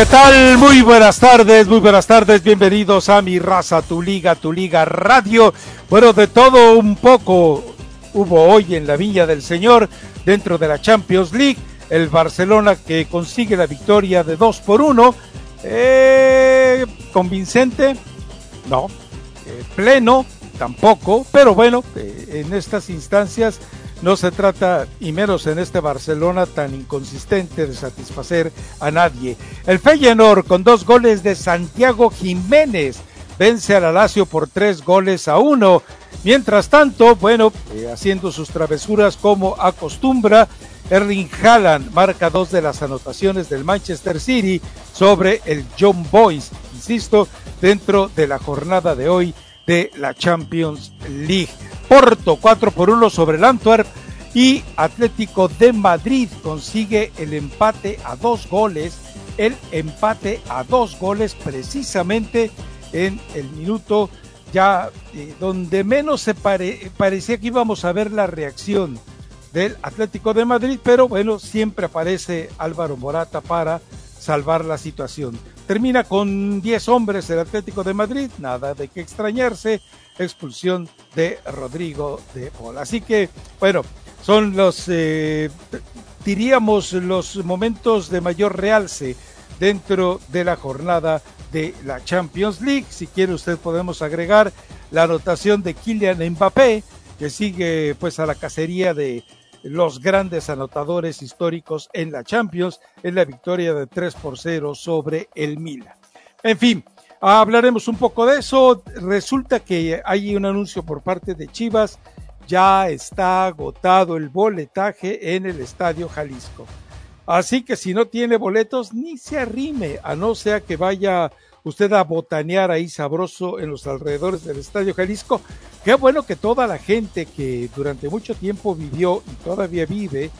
¿Qué tal? Muy buenas tardes, muy buenas tardes, bienvenidos a mi raza, tu liga, tu liga radio. Bueno, de todo un poco hubo hoy en la Viña del Señor dentro de la Champions League. El Barcelona que consigue la victoria de 2 por 1. Eh, convincente, no. Eh, pleno, tampoco. Pero bueno, eh, en estas instancias no se trata, y menos en este Barcelona tan inconsistente, de satisfacer a nadie. El Feyenoord con dos goles de Santiago Jiménez vence al Alacio por tres goles a uno. Mientras tanto, bueno, eh, haciendo sus travesuras como acostumbra, Erling Haaland marca dos de las anotaciones del Manchester City sobre el John Boys, insisto, dentro de la jornada de hoy de la Champions League. Porto 4 por 1 sobre el Antwerp y Atlético de Madrid consigue el empate a dos goles, el empate a dos goles precisamente en el minuto ya eh, donde menos se parecía que íbamos a ver la reacción del Atlético de Madrid, pero bueno, siempre aparece Álvaro Morata para salvar la situación. Termina con 10 hombres el Atlético de Madrid, nada de qué extrañarse, expulsión de Rodrigo de Paul. Así que, bueno, son los, eh, diríamos, los momentos de mayor realce dentro de la jornada de la Champions League. Si quiere usted podemos agregar la anotación de Kylian Mbappé, que sigue pues a la cacería de los grandes anotadores históricos en la Champions, en la victoria de 3 por 0 sobre el Milan. En fin, hablaremos un poco de eso. Resulta que hay un anuncio por parte de Chivas, ya está agotado el boletaje en el Estadio Jalisco. Así que si no tiene boletos, ni se arrime, a no sea que vaya usted a botanear ahí sabroso en los alrededores del Estadio Jalisco. Qué bueno que toda la gente que durante mucho tiempo vivió y todavía vive,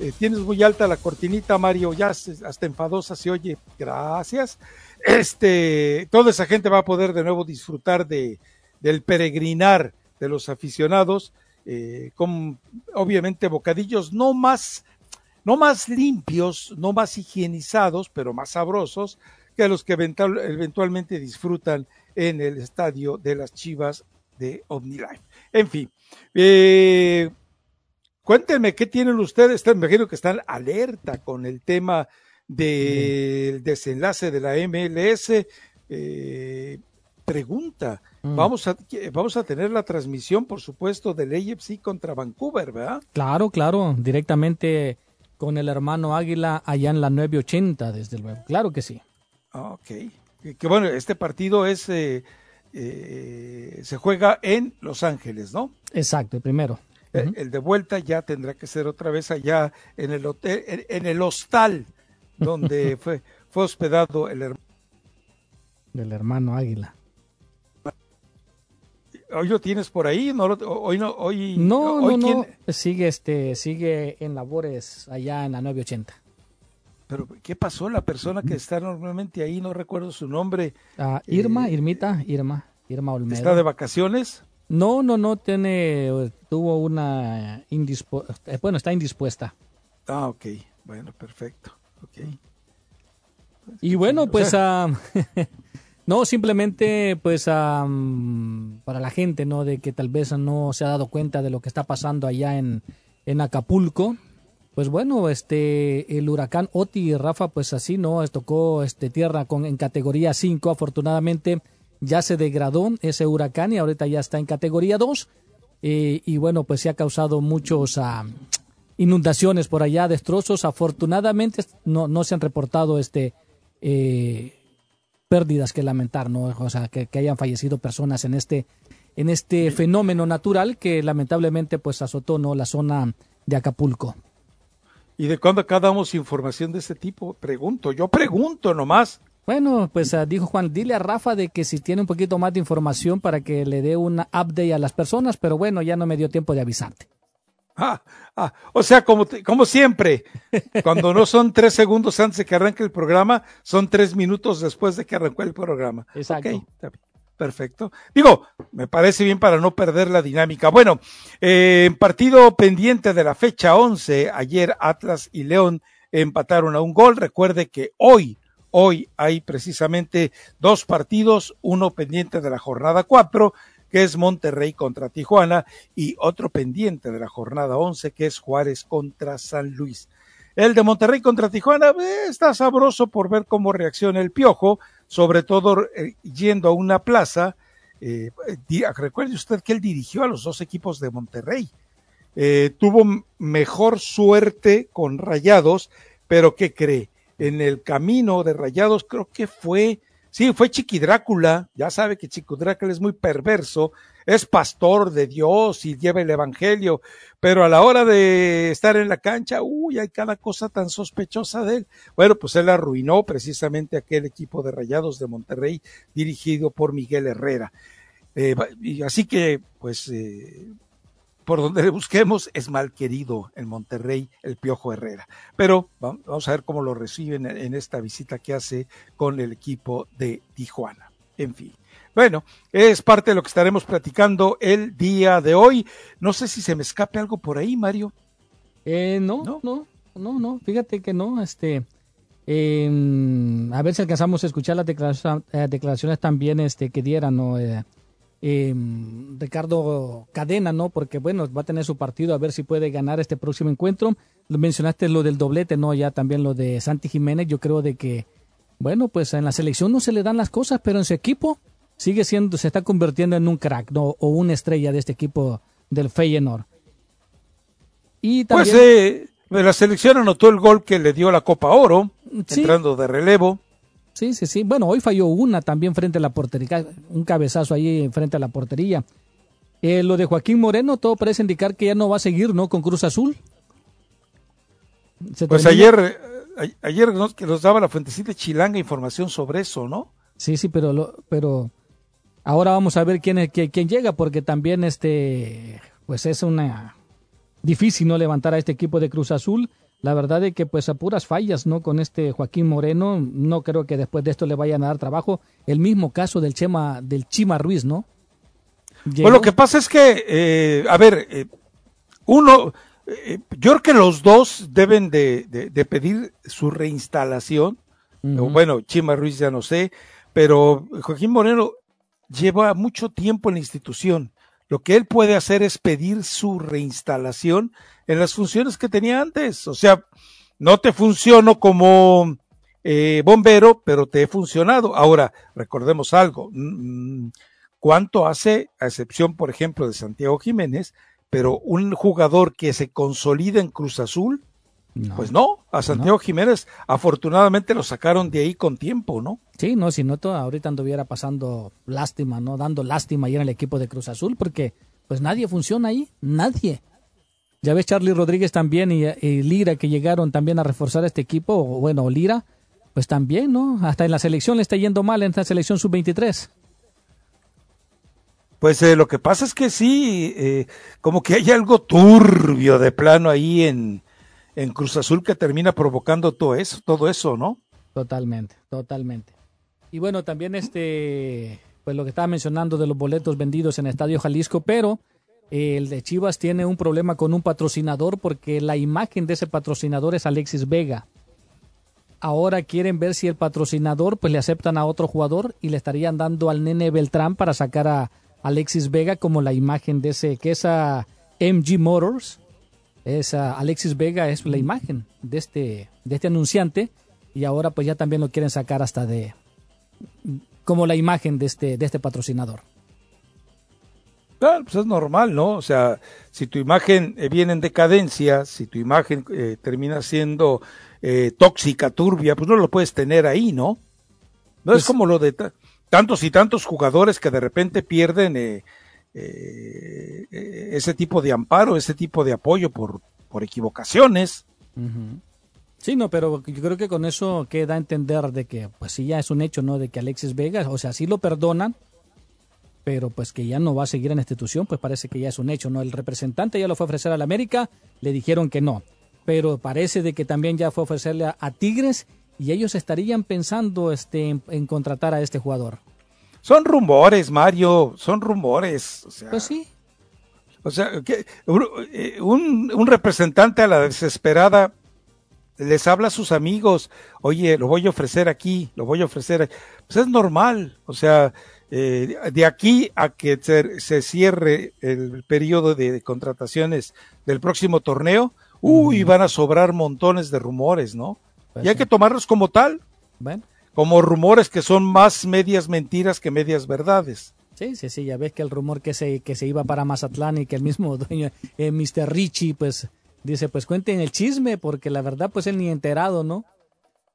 eh, tienes muy alta la cortinita, Mario, ya hasta enfadosa se oye, gracias. Este, toda esa gente va a poder de nuevo disfrutar de, del peregrinar de los aficionados, eh, con obviamente bocadillos no más, no más limpios, no más higienizados, pero más sabrosos, que los que eventualmente disfrutan en el estadio de las Chivas de OmniLife. En fin, eh, cuéntenme qué tienen ustedes. Me imagino que están alerta con el tema del desenlace de la MLS. Eh, pregunta, mm. vamos, a, vamos a tener la transmisión, por supuesto, del AFC contra Vancouver, ¿verdad? Claro, claro, directamente con el hermano Águila allá en la 980, desde luego. Claro que sí. Ah, ok. Que, bueno, este partido es eh, eh, se juega en Los Ángeles, ¿no? Exacto, el primero. el, de vuelta ya tendrá que ser otra vez allá en el hotel, en, el hostal donde fue, fue hospedado el hermano. Del hermano Águila. ¿Hoy lo tienes por ahí? ¿No hoy no, hoy, no, no, no. Sigue, este, sigue en labores allá en la 980. Pero, ¿qué pasó? La persona que está normalmente ahí, no recuerdo su nombre. Ah, Irma, eh, Irmita, Irma, Irma Olmedo. ¿Está de vacaciones? No, no, no, tiene, tuvo una, indispuesta, eh, bueno, está indispuesta. Ah, ok, bueno, perfecto, ok. Y bueno, pues, ah, no, simplemente, pues, ah, para la gente, ¿no? De que tal vez no se ha dado cuenta de lo que está pasando allá en, en Acapulco, pues bueno, este el huracán Oti y Rafa, pues así no, tocó este tierra con en categoría 5, afortunadamente ya se degradó ese huracán y ahorita ya está en categoría 2 eh, y bueno, pues se ha causado muchos ah, inundaciones por allá, destrozos. Afortunadamente no, no se han reportado este eh, pérdidas que lamentar, ¿no? O sea, que, hayan fallecido personas en este en este fenómeno natural que lamentablemente pues azotó no la zona de Acapulco. ¿Y de cuándo acá damos información de este tipo? Pregunto, yo pregunto nomás. Bueno, pues ah, dijo Juan, dile a Rafa de que si tiene un poquito más de información para que le dé una update a las personas, pero bueno, ya no me dio tiempo de avisarte. Ah, ah, o sea, como, como siempre, cuando no son tres segundos antes de que arranque el programa, son tres minutos después de que arrancó el programa. Exacto. perfecto. Digo, me parece bien para no perder la dinámica. Bueno, eh, partido pendiente de la fecha 11, ayer Atlas y León empataron a un gol. Recuerde que hoy, hoy hay precisamente dos partidos, uno pendiente de la jornada 4 que es Monterrey contra Tijuana, y otro pendiente de la jornada 11, que es Juárez contra San Luis. El de Monterrey contra Tijuana eh, está sabroso por ver cómo reacciona el Piojo, sobre todo eh, yendo a una plaza. Eh, recuerde usted que él dirigió a los dos equipos de Monterrey. tuvo mejor suerte con Rayados, pero ¿qué cree? En el camino de Rayados creo que fue Sí, fue Chiqui Drácula, ya sabe que Chiqui Drácula es muy perverso, es pastor de Dios y lleva el Evangelio, pero a la hora de estar en la cancha, uy, hay cada cosa tan sospechosa de él. Bueno, pues él arruinó precisamente aquel equipo de Rayados de Monterrey dirigido por Miguel Herrera. Eh, y así que, pues, eh, por donde le busquemos, es mal querido en Monterrey el Piojo Herrera. Pero vamos a ver cómo lo reciben en esta visita que hace con el equipo de Tijuana. En fin. Bueno, es parte de lo que estaremos platicando el día de hoy. No sé si se me escape algo por ahí, Mario. Eh, no, no, no, no, no, fíjate que no, este, em, a ver si alcanzamos a escuchar las declaraciones, eh, declaraciones también este, que dieran, ¿no? Eh, eh, Ricardo Cadena, ¿no? Porque bueno, va a tener su partido a ver si puede ganar este próximo encuentro. Mencionaste lo del doblete, ¿no? Ya también lo de Santi Jiménez. Yo creo de que, bueno, pues en la selección no se le dan las cosas, pero en su equipo sigue siendo, se está convirtiendo en un crack, ¿no? O una estrella de este equipo del Feyenoord. Y pues, también... Pues la selección anotó el gol que le dio la Copa Oro, entrando de relevo. Sí, sí, sí. Bueno, hoy falló una también frente a la portería, un cabezazo ahí frente a la portería. Eh, lo de Joaquín Moreno, todo parece indicar que ya no va a seguir, ¿no? Con Cruz Azul. pues ayer, ayer nos, que nos daba la fuentecita Chilanga información sobre eso, ¿no? Sí, sí, pero, lo, pero ahora vamos a ver quién, es, quién, quién llega, porque también este, pues es una difícil no levantar a este equipo de Cruz Azul la verdad es que pues a puras fallas, ¿no? Con este Joaquín Moreno, no creo que después de esto le vayan a dar trabajo. El mismo caso del Chema, del Chima Ruiz, ¿no? Pues lo que pasa es que, eh, a ver, eh, uno, eh, yo creo que los dos deben de, de, pedir su reinstalación. Bueno, Chima Ruiz ya no sé, pero Joaquín Moreno lleva mucho tiempo en la institución. Lo que él puede hacer es pedir su reinstalación en las funciones que tenía antes. O sea, no te funciono como eh, bombero, pero te he funcionado. Ahora, recordemos algo. Mm, mm, ¿Cuánto hace, a excepción, por ejemplo, de Santiago Jiménez, pero un jugador que se consolida en Cruz Azul pues no, a Santiago Jiménez afortunadamente lo sacaron de ahí con tiempo, ¿no? Sí, no, si no, ahorita anduviera pasando lástima, ¿no? Dando lástima ahí en el equipo de Cruz Azul, porque pues nadie funciona ahí, nadie. Ya ves Charlie Rodríguez también y, Lira que llegaron también a reforzar este equipo, o bueno, Lira, pues también, ¿no? Hasta en la selección le está yendo mal en esta selección sub-23. Pues eh, lo que pasa es que sí, eh, como que hay algo turbio de plano ahí en, en Cruz Azul que termina provocando todo eso, todo eso, ¿no? Totalmente, totalmente. Y bueno, también este, pues lo que estaba mencionando de los boletos vendidos en Estadio Jalisco, pero el de Chivas tiene un problema con un patrocinador porque la imagen de ese patrocinador es Alexis Vega. Ahora quieren ver si el patrocinador pues le aceptan a otro jugador y le estarían dando al nene Beltrán para sacar a Alexis Vega como la imagen de ese que es a MG Motors es Alexis Vega es la imagen de este de este anunciante y ahora pues ya también lo quieren sacar hasta de como la imagen de este de este patrocinador. Claro, pues es normal, ¿no? O sea, si tu imagen eh, viene en decadencia, si tu imagen eh, termina siendo eh, tóxica, turbia, pues no lo puedes tener ahí, ¿no? No es Pues como lo de ta- tantos y tantos jugadores que de repente pierden eh, ese tipo de amparo, ese tipo de apoyo por, por equivocaciones. Sí, no, pero yo creo que con eso queda a entender de que, pues sí, ya es un hecho, ¿no? De que Alexis Vega, o sea, sí lo perdonan, pero pues que ya no va a seguir en la institución, pues parece que ya es un hecho, ¿no? El representante ya lo fue a ofrecer al América, le dijeron que no, pero parece de que también ya fue a ofrecerle a, a Tigres y ellos estarían pensando este, en, en contratar a este jugador. Son rumores, Mario, son rumores. O sea, Pues sí, O sea, que un, un representante a la desesperada les habla a sus amigos, oye, lo voy a ofrecer aquí, lo voy a ofrecer. aquí". Pues es normal, o sea, eh, de aquí a que se, se cierre el periodo de contrataciones del próximo torneo, uy, van a sobrar montones de rumores, ¿no? Pues y hay sí. que tomarlos como tal, bueno. como rumores que son más medias mentiras que medias verdades. Sí, sí, sí, ya ves que el rumor que se, que se iba para Mazatlán y que el mismo dueño, eh, Mr. Richie, pues dice, pues cuenten el chisme, porque la verdad, pues él ni enterado, ¿no?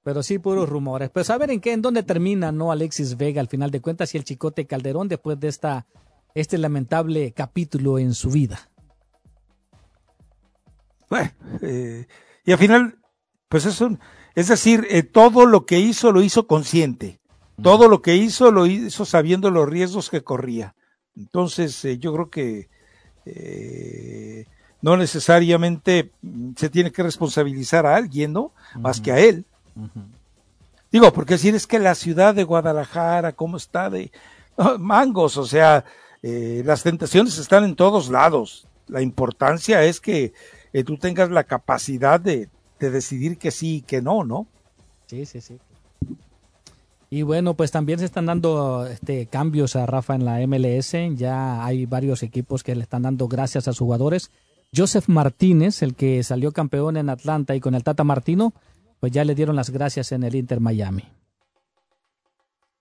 Pero sí, puros rumores. A ver en qué, en dónde termina, ¿no? Alexis Vega, al final de cuentas, y el Chicote Calderón después de esta, este lamentable capítulo en su vida. Bueno, eh, y al final, pues es un, es decir, eh, todo lo que hizo lo hizo consciente. Todo lo que hizo lo hizo sabiendo los riesgos que corría. Entonces, eh, yo creo que eh, no necesariamente mm, se tiene que responsabilizar a alguien, ¿no? Más que a él. Digo, porque si es que la ciudad de Guadalajara, ¿cómo está de mangos? O sea, eh, las tentaciones están en todos lados. La importancia es que eh, tú tengas la capacidad de, de decidir que sí y que no, ¿no? Sí, sí, sí. Y bueno, pues también se están dando este, cambios a Rafa en la MLS. Ya hay varios equipos que le están dando gracias a sus jugadores. Joseph Martínez, el que salió campeón en Atlanta y con el Tata Martino, pues ya le dieron las gracias en el Inter Miami.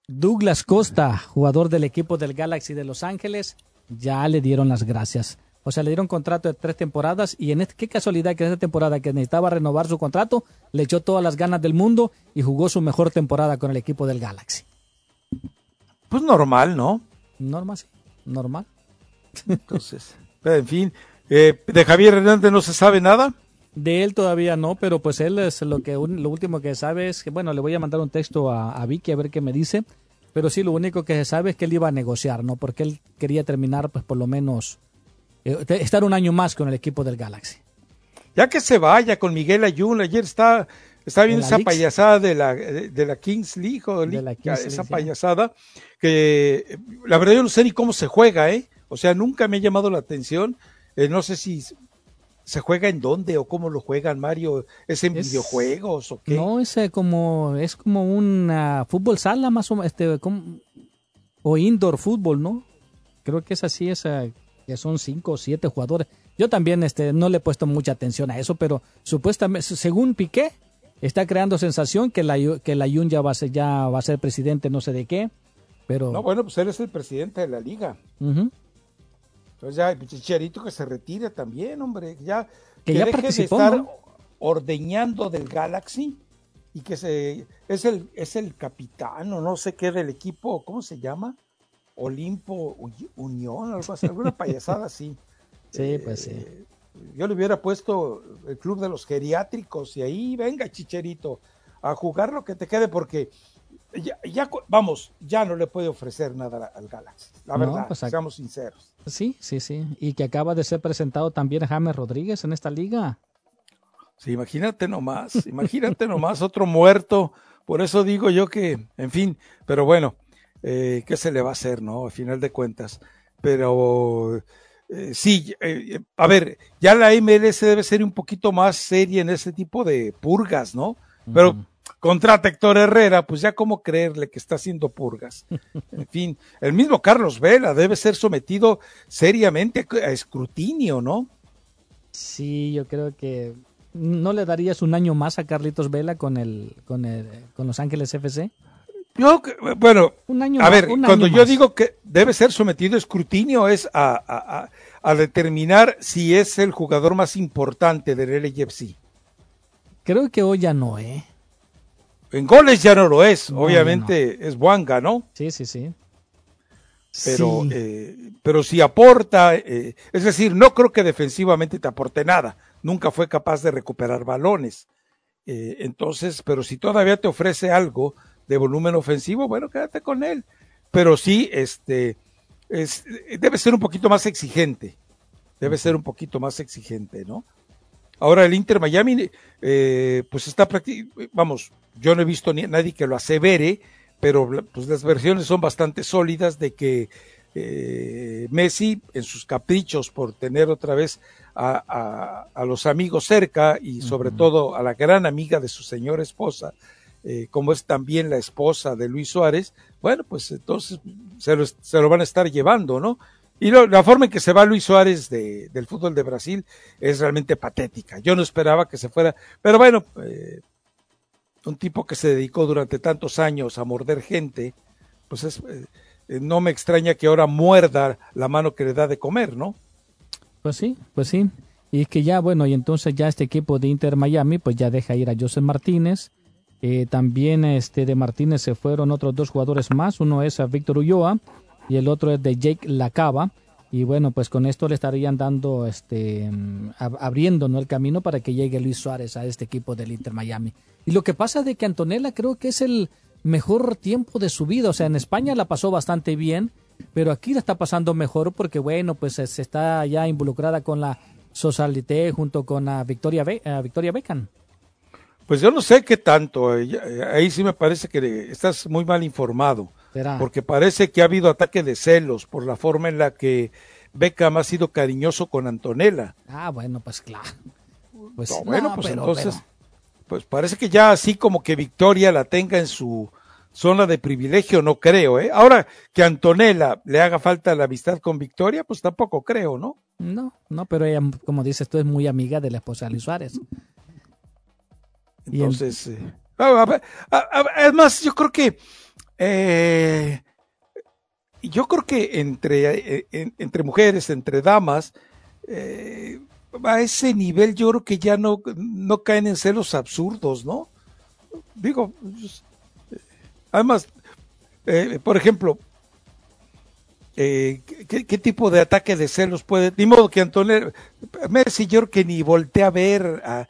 Douglas Costa, jugador del equipo del Galaxy de Los Ángeles, ya le dieron las gracias. O sea, le dieron contrato de tres temporadas y en este, qué casualidad que en esta temporada que necesitaba renovar su contrato, le echó todas las ganas del mundo y jugó su mejor temporada con el equipo del Galaxy. Pues normal, ¿no? Normal, sí. Normal. Entonces, en fin, eh, de Javier Hernández no se sabe nada. De él todavía no, pero pues él es lo que un- lo último que sabe es que, bueno, le voy a mandar un texto a, a Vicky a ver qué me dice, pero sí, lo único que se sabe es que él iba a negociar, ¿no? Porque él quería terminar, pues por lo menos, eh, estar un año más con el equipo del Galaxy. Ya que se vaya con Miguel Ayun, ayer está, está viendo esa payasada de la, de, de la Kings League, o League, la Kings esa League, sí. payasada, que eh, la verdad yo no sé ni cómo se juega, ¿eh? O sea, nunca me ha llamado la atención. Eh, no sé si se juega en dónde o cómo lo juegan, Mario. ¿Es en Es- videojuegos o qué? No, es eh, como, es como un ah, fútbol sala más o menos, este, como- o indoor fútbol, ¿no? Creo que es así, es, ah, que son cinco o siete jugadores. Yo también este, no le he puesto mucha atención a eso, pero supuestamente, según Piqué, está creando sensación que la, que la Jun ya va a ser, ya va a ser presidente no sé de qué, pero... No, bueno, pues él es el presidente de la liga. Entonces ya, el Chicharito que se retire también, hombre. Ya, Que ya deje participó, de estar ¿no? ordeñando del Galaxy y que se es el es el capitán o no sé qué del equipo, ¿cómo se llama? Olimpo Unión, algo así, alguna payasada así. Sí, pues sí. Eh, Yo le hubiera puesto el club de los geriátricos y ahí venga Chicherito a jugar lo que te quede porque ya, ya vamos, ya no le puede ofrecer nada al Galaxy, la No, verdad, pues, ac- seamos sinceros. Sí, sí, sí. Y que acaba de ser presentado también James Rodríguez en esta liga. Sí, imagínate nomás, imagínate nomás otro muerto. Por eso digo yo que, en fin, pero bueno, eh, ¿qué se le va a hacer, no? Al final de cuentas. Pero eh, sí, eh, a ver, ya la MLS debe ser un poquito más seria en ese tipo de purgas, ¿no? Pero. Contrata a Héctor Herrera, pues ya cómo creerle que está haciendo purgas. En fin, el mismo Carlos Vela debe ser sometido seriamente a escrutinio, ¿no? Sí, yo creo que ¿no le darías un año más a Carlitos Vela con el con el con Los Ángeles FC? Yo, bueno, a ver, cuando yo digo que debe ser sometido a escrutinio es a, a, determinar si es el jugador más importante del LFC. Creo que hoy ya no, ¿eh? En goles ya no lo es, obviamente es Wanga, ¿no? Sí, sí, sí. Pero, eh, pero si aporta, eh, es decir, no creo que defensivamente te aporte nada. Nunca fue capaz de recuperar balones. Eh, entonces, pero si todavía te ofrece algo, de volumen ofensivo, bueno, quédate con él. Pero sí, este, es, debe ser un poquito más exigente. Debe ser un poquito más exigente, ¿no? Ahora el Inter Miami, eh, pues está prácticamente, vamos, yo no he visto ni a nadie que lo asevere, pero pues las versiones son bastante sólidas de que eh, Messi, en sus caprichos por tener otra vez a, a, los amigos cerca y sobre todo a la gran amiga de su señora esposa, eh, como es también la esposa de Luis Suárez, bueno, pues entonces se lo, se lo van a estar llevando, ¿no? Y la forma en que se va Luis Suárez de, del fútbol de Brasil es realmente patética. Yo no esperaba que se fuera, pero bueno, eh, un tipo que se dedicó durante tantos años a morder gente, pues es, eh, no me extraña que ahora muerda la mano que le da de comer, ¿no? Pues sí, pues sí. Y es que ya, bueno, y entonces ya este equipo de Inter Miami, pues ya deja ir a José Martínez, eh, también este, de Martínez se fueron otros dos jugadores más. Uno es a Víctor Ulloa y el otro es de Jake Lacaba. Y bueno, pues con esto le estarían dando, este, abriendo ¿no? el camino para que llegue Luis Suárez a este equipo del Inter Miami. Y lo que pasa de que Antonella creo que es el mejor tiempo de su vida. O sea, en España la pasó bastante bien, pero aquí la está pasando mejor porque, bueno, pues se está ya involucrada con la Socialité junto con a Victoria, Victoria Beckham. Pues yo no sé qué tanto, eh, eh, ahí sí me parece que estás muy mal informado, porque parece que ha habido ataque de celos por la forma en la que Beckham ha sido cariñoso con Antonella. Ah, bueno, pues claro. Pues, bueno, pues entonces, pues parece que ya así como que Victoria la tenga en su zona de privilegio, no creo, ¿eh? Ahora que a Antonella le haga falta la amistad con Victoria, pues tampoco creo, ¿no? No, no, pero ella, como dices tú, es muy amiga de la esposa de Luis Suárez. Entonces, eh, es más, yo creo que eh, yo creo que entre, eh, entre mujeres, entre damas, a ese nivel yo creo que ya no, no caen en celos absurdos, ¿no? Digo, pues, además, por ejemplo, ¿qué, ¿qué, tipo de ataque de celos puede? Ni modo que Antonio Messi, yo que ni voltea a ver a,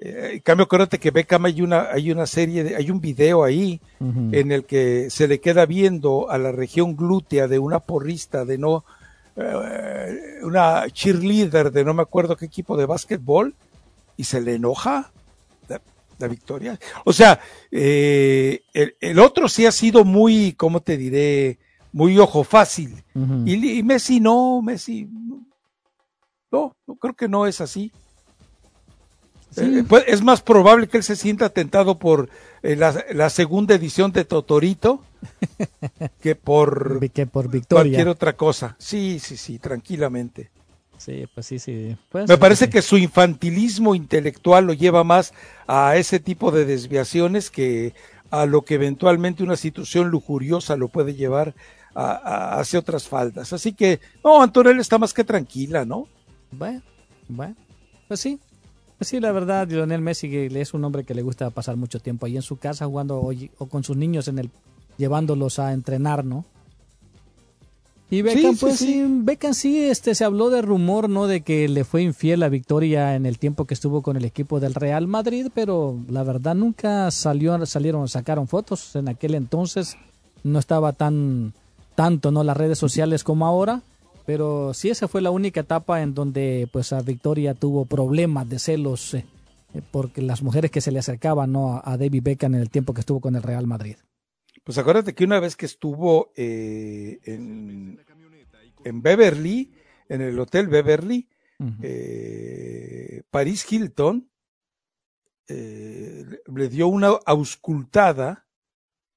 eh, en cambio, acuérdate que Beckham hay una, hay una serie, de, hay un video ahí en el que se le queda viendo a la región glútea de una porrista de no, eh, una cheerleader de no me acuerdo qué equipo de básquetbol y se le enoja la, victoria. O sea, eh, el, otro sí ha sido muy, ¿cómo te diré? Muy ojo fácil. y, y, Messi no, Messi no, no, creo que no es así. Eh, pues, es más probable que él se sienta tentado por eh, la, segunda edición de Totorito que por, que por Victoria. cualquier otra cosa. Sí, sí, sí, tranquilamente. Sí, pues sí, sí. Me parece que, su infantilismo intelectual lo lleva más a ese tipo de desviaciones que a lo que eventualmente una situación lujuriosa lo puede llevar a, hacia otras faldas. Así que, no, Antonella está más que tranquila, ¿no? Bueno, bueno, pues sí, pues sí, la verdad, Lionel Messi es un hombre que le gusta pasar mucho tiempo ahí en su casa jugando o, con sus niños en el llevándolos a entrenar, ¿no? Y Beckham, pues sí, Beckham sí, este, se habló de rumor, ¿no? De que le fue infiel a Victoria en el tiempo que estuvo con el equipo del Real Madrid, pero la verdad nunca salió, salieron, sacaron fotos. En aquel entonces no estaba tan, tanto, ¿no? Las redes sociales como ahora. Pero sí, esa fue la única etapa en donde pues a Victoria tuvo problemas de celos eh, porque las mujeres que se le acercaban ¿no? a, David Beckham en el tiempo que estuvo con el Real Madrid. Pues acuérdate que una vez que estuvo eh, en, en, Beverly, en el Hotel Beverly, Paris Hilton le dio una auscultada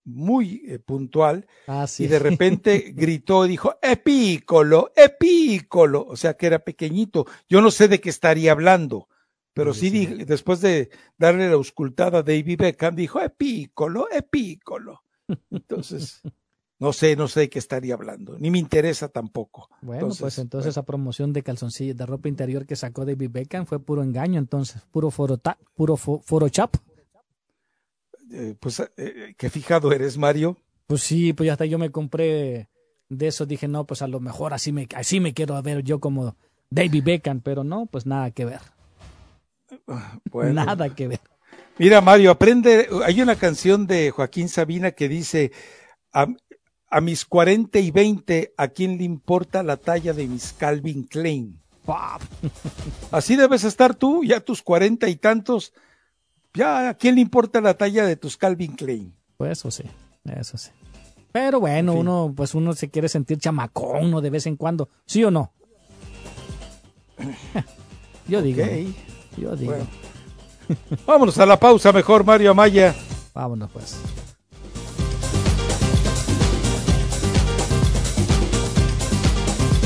muy eh, puntual Ah, sí. y de repente gritó y dijo, epícolo, epícolo, o sea que era pequeñito. Yo no sé de qué estaría hablando, pero sí, Sí, después de darle la auscultada a David Beckham, dijo, epícolo, epícolo. Entonces, no sé, no sé de qué estaría hablando, ni me interesa tampoco. Bueno, pues entonces esa promoción de calzoncillos de ropa interior que sacó David Beckham fue puro engaño, entonces, puro forota, puro fo- forochap. Eh, pues, eh, qué fijado eres, Mario. Pues sí, pues hasta yo me compré de eso, dije, no, pues a lo mejor así me, así me quiero ver yo como David Beckham, pero no, pues nada que ver, Bueno, nada que ver. Mira, Mario, aprende. Hay una canción de Joaquín Sabina que dice: a, a mis 40 y 20, ¿a quién le importa la talla de mis Calvin Klein? Así debes estar tú, ya tus cuarenta y tantos. Ya, ¿a quién le importa la talla de tus Calvin Klein? Pues eso sí, eso sí. Pero bueno, En fin. uno, pues uno se quiere sentir chamacón, ¿no? De vez en cuando, ¿sí o no? Yo digo, yo digo. bueno. Vámonos a la pausa mejor, Mario Amaya. Vámonos pues.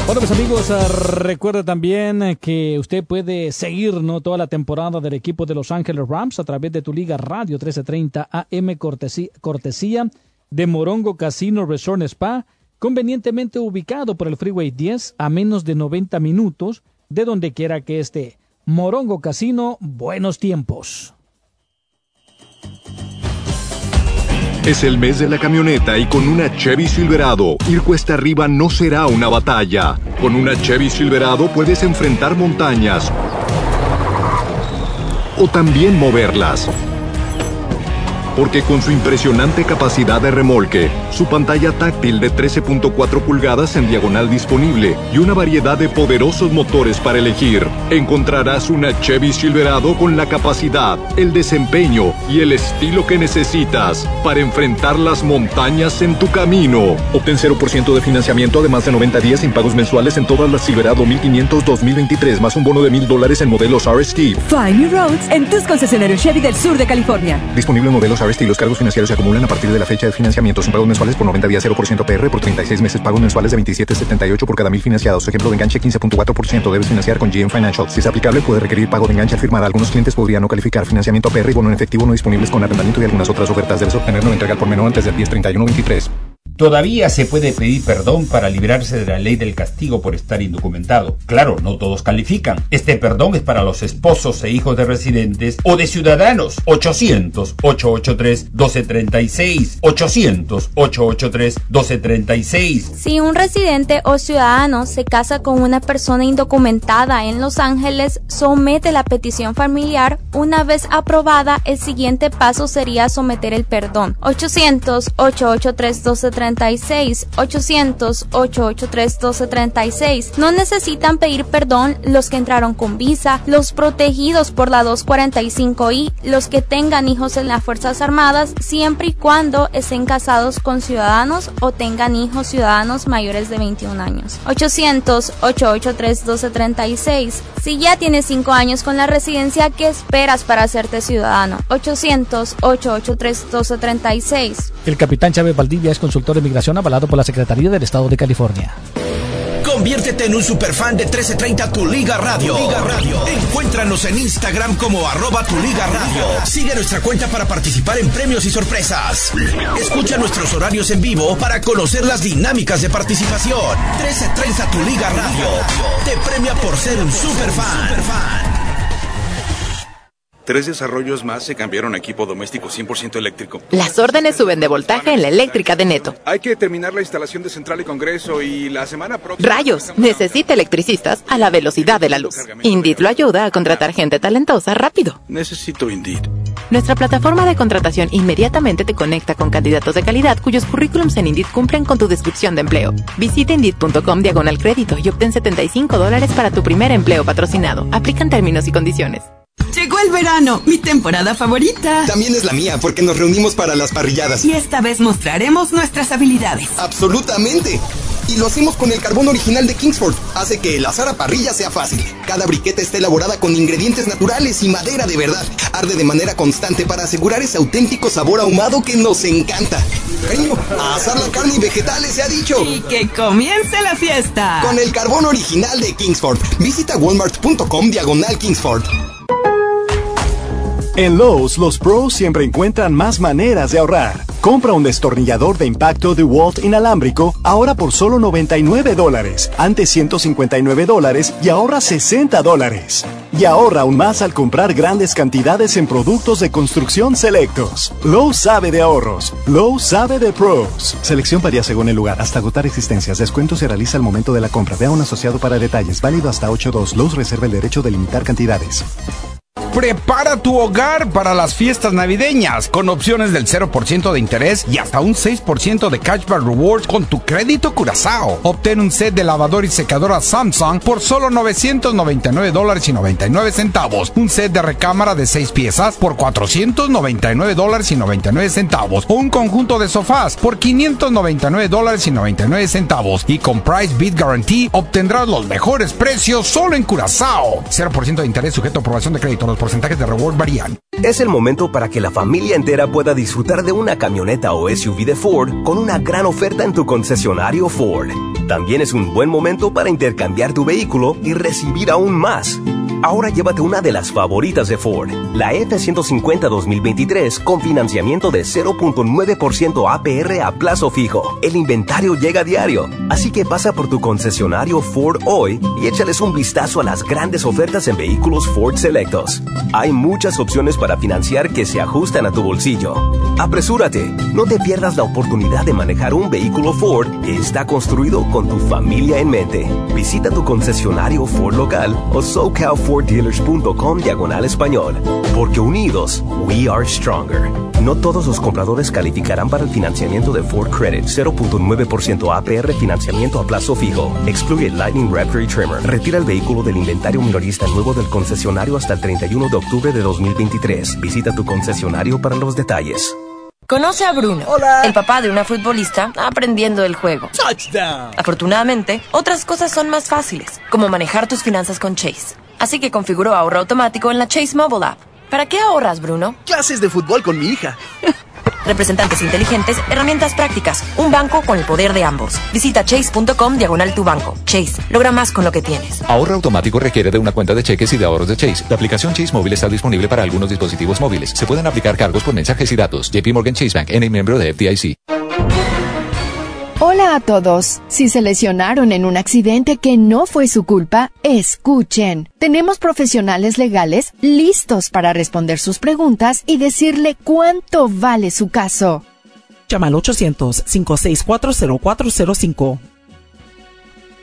Bueno, pues amigos, eh, recuerde también eh, que usted puede seguir ¿no? toda la temporada del equipo de Los Ángeles Rams a través de tu liga Radio 1330 AM cortesía, cortesía de Morongo Casino Resort Spa, convenientemente ubicado por el Freeway 10 a menos de 90 minutos de donde quiera que esté. Morongo Casino, buenos tiempos. Es el mes de la camioneta y con una Chevy Silverado, ir cuesta arriba no será una batalla. Con una Chevy Silverado puedes enfrentar montañas o también moverlas. Porque con su impresionante capacidad de remolque, su pantalla táctil de 13.4 pulgadas en diagonal disponible y una variedad de poderosos motores para elegir, encontrarás una Chevy Silverado con la capacidad, el desempeño y el estilo que necesitas para enfrentar las montañas en tu camino. Obtén 0% de financiamiento de más de 90 días sin pagos mensuales en todas las Silverado 1500 2023 más un bono de mil dólares en modelos RST. Find New Roads en tus concesionarios Chevy del sur de California. Disponible en modelos RST y los cargos financieros se acumulan a partir de la fecha de financiamiento sin pagos mensuales por 90 días 0% PR por 36 meses pagos mensuales de 27.78 por cada mil financiados. Ejemplo de enganche 15.4% debes financiar con GM Financial. Si es aplicable puede requerir pago de enganche al firmar. Algunos clientes podrían no calificar financiamiento PR y bono en efectivo no disponibles con arrendamiento y algunas otras ofertas. Debes obtenerlo en entrega por menor antes del 103123. Todavía se puede pedir perdón para librarse de la ley del castigo por estar indocumentado. Claro, no todos califican. Este perdón es para los esposos e hijos de residentes o de ciudadanos. 800-883-1236. 800-883-1236. Si un residente o ciudadano se casa con una persona indocumentada en Los Ángeles, somete la petición familiar. Una vez aprobada, el siguiente paso sería someter el perdón. 800-883-1236. 800-883-1236. No necesitan pedir perdón los que entraron con visa, los protegidos por la 245I, los que tengan hijos en las Fuerzas Armadas, siempre y cuando estén casados con ciudadanos o tengan hijos ciudadanos mayores de 21 años. 800-883-1236. Si ya tienes 5 años con la residencia, ¿qué esperas para hacerte ciudadano? 800-883-1236. El capitán Chávez Valdivia es consultor de migración avalado por la Secretaría del Estado de California. Conviértete en un superfan de 1330 Tu Liga Radio. Liga Radio. Encuéntranos en Instagram como arroba Tu Liga Radio. Sigue nuestra cuenta para participar en premios y sorpresas. Escucha nuestros horarios en vivo para conocer las dinámicas de participación. 1330 Tu Liga Radio. Te premia por ser un superfan. Tres desarrollos más se cambiaron a equipo doméstico 100% eléctrico. Las órdenes suben de voltaje en la eléctrica de Neto. Hay que terminar la instalación de central y congreso y la semana próxima... Rayos, necesita electricistas a la velocidad de la luz. Indeed lo ayuda a contratar gente talentosa rápido. Necesito Indeed. Nuestra plataforma de contratación inmediatamente te conecta con candidatos de calidad cuyos currículums en Indeed cumplen con tu descripción de empleo. Visita Indeed.com diagonal crédito y obtén 75 dólares para tu primer empleo patrocinado. Aplican términos y condiciones. Llegó el verano, mi temporada favorita. También es la mía, porque nos reunimos para las parrilladas. Y esta vez mostraremos nuestras habilidades. Absolutamente. Y lo hacemos con el carbón original de Kingsford. Hace que el asar a parrilla sea fácil. Cada briqueta está elaborada con ingredientes naturales y madera de verdad. Arde de manera constante para asegurar ese auténtico sabor ahumado que nos encanta. Cariño, a asar la carne y vegetales se ha dicho. Y que comience la fiesta. Con el carbón original de Kingsford. Visita walmart.com diagonal Kingsford. En Lowe's, los pros siempre encuentran más maneras de ahorrar. Compra un destornillador de impacto DeWalt inalámbrico ahora por solo 99 dólares, antes 159 dólares y ahorra 60 dólares. Y ahorra aún más al comprar grandes cantidades en productos de construcción selectos. Lowe's sabe de ahorros. Lowe's sabe de pros. Selección varía según el lugar, hasta agotar existencias. Descuento se realiza al momento de la compra. Vea un asociado para detalles. Válido hasta 8.2. Lowe's reserva el derecho de limitar cantidades. Prepara tu hogar para las fiestas navideñas con opciones del 0% de interés y hasta un 6% de cashback rewards con tu crédito Curazao. Obtén un set de lavador y secadora Samsung por solo 999 dólares y 99 centavos. Un set de recámara de 6 piezas por 499 dólares y 99 centavos. Un conjunto de sofás por 599 dólares y 99 centavos. Y con Price Beat Guarantee obtendrás los mejores precios solo en Curazao. 0% de interés sujeto a aprobación de crédito. Los porcentajes de reward varían. Es el momento para que la familia entera pueda disfrutar de una camioneta o SUV de Ford con una gran oferta en tu concesionario Ford. También es un buen momento para intercambiar tu vehículo y recibir aún más. Ahora llévate una de las favoritas de Ford, la F-150 2023 con financiamiento de 0.9% APR a plazo fijo. El inventario llega a diario, así que pasa por tu concesionario Ford hoy y échales un vistazo a las grandes ofertas en vehículos Ford selectos. Hay muchas opciones para financiar que se ajustan a tu bolsillo. Apresúrate, no te pierdas la oportunidad de manejar un vehículo Ford que está construido con tu familia en mente. Visita tu concesionario Ford local o SoCalFordDealers.com diagonal español. Porque unidos, we are stronger. No todos los compradores calificarán para el financiamiento de Ford Credit 0.9% APR financiamiento a plazo fijo. Excluye Lightning Raptor Trimmer. Retira el vehículo del inventario minorista nuevo del concesionario hasta el 31 de octubre de 2023. Visita tu concesionario para los detalles. Conoce a Bruno, el papá de una futbolista aprendiendo el juego. Touchdown. Afortunadamente, otras cosas son más fáciles, como manejar tus finanzas con Chase. Así que configuró ahorro automático en la Chase Mobile App. ¿Para qué ahorras, Bruno? Clases de fútbol con mi hija. Representantes inteligentes, herramientas prácticas, un banco con el poder de ambos. Visita chase.com diagonal tu banco. Chase, logra más con lo que tienes. Ahorro automático requiere de una cuenta de cheques y de ahorros de Chase. La aplicación Chase Móvil está disponible para algunos dispositivos móviles. Se pueden aplicar cargos por mensajes y datos. JP Morgan Chase Bank, N miembro de FDIC. Hola a todos. Si se lesionaron en un accidente que no fue su culpa, escuchen. Tenemos profesionales legales listos para responder sus preguntas y decirle cuánto vale su caso. Llama al 800-564-0405.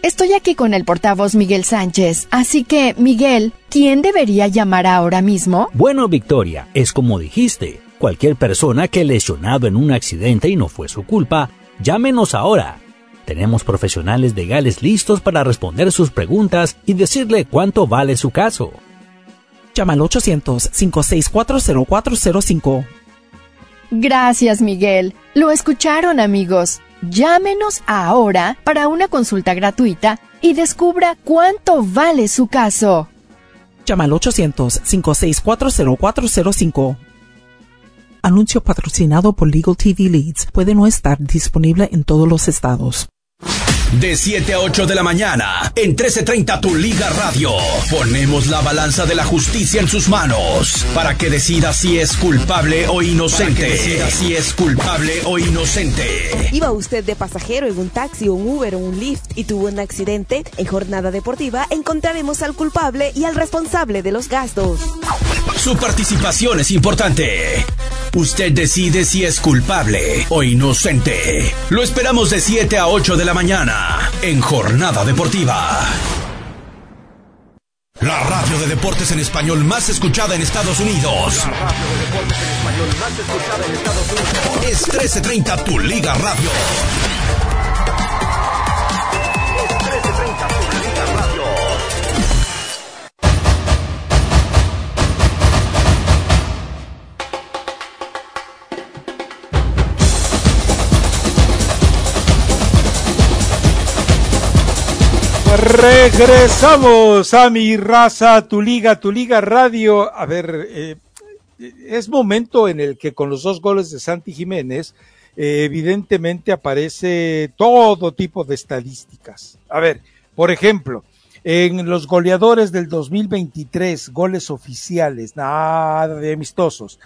Estoy aquí con el portavoz Miguel Sánchez, así que, Miguel, ¿quién debería llamar ahora mismo? Bueno, Victoria, es como dijiste. Cualquier persona que lesionado en un accidente y no fue su culpa, Llámenos ahora. Tenemos profesionales legales listos para responder sus preguntas y decirle cuánto vale su caso. Llama al 800-564-0405. Gracias, Miguel. Lo escucharon, amigos. Llámenos ahora para una consulta gratuita y descubra cuánto vale su caso. Llama al 800-564-0405. Anuncio patrocinado por Legal TV Leads. Puede no estar disponible en todos los estados. De 7 a 8 de la mañana, en 1330 Tu Liga Radio, ponemos la balanza de la justicia en sus manos para que decida si es culpable o inocente. Para que decida si es culpable o inocente. ¿Iba usted de pasajero en un taxi, un Uber o un Lyft y tuvo un accidente? En Jornada Deportiva encontraremos al culpable y al responsable de los gastos. Su participación es importante. Usted decide si es culpable o inocente. Lo esperamos de 7 a 8 de la mañana en Jornada Deportiva. La radio de deportes en español más escuchada en Estados Unidos. La radio de deportes en español más escuchada en Estados Unidos. Es 1330 Tu Liga Radio. Regresamos a mi raza, tu liga, tu liga radio. A ver, eh, es momento en el que con los dos goles de Santi Jiménez, eh, evidentemente aparece todo tipo de estadísticas. A ver, por ejemplo, en los goleadores del 2023, goles oficiales, nada de amistosos.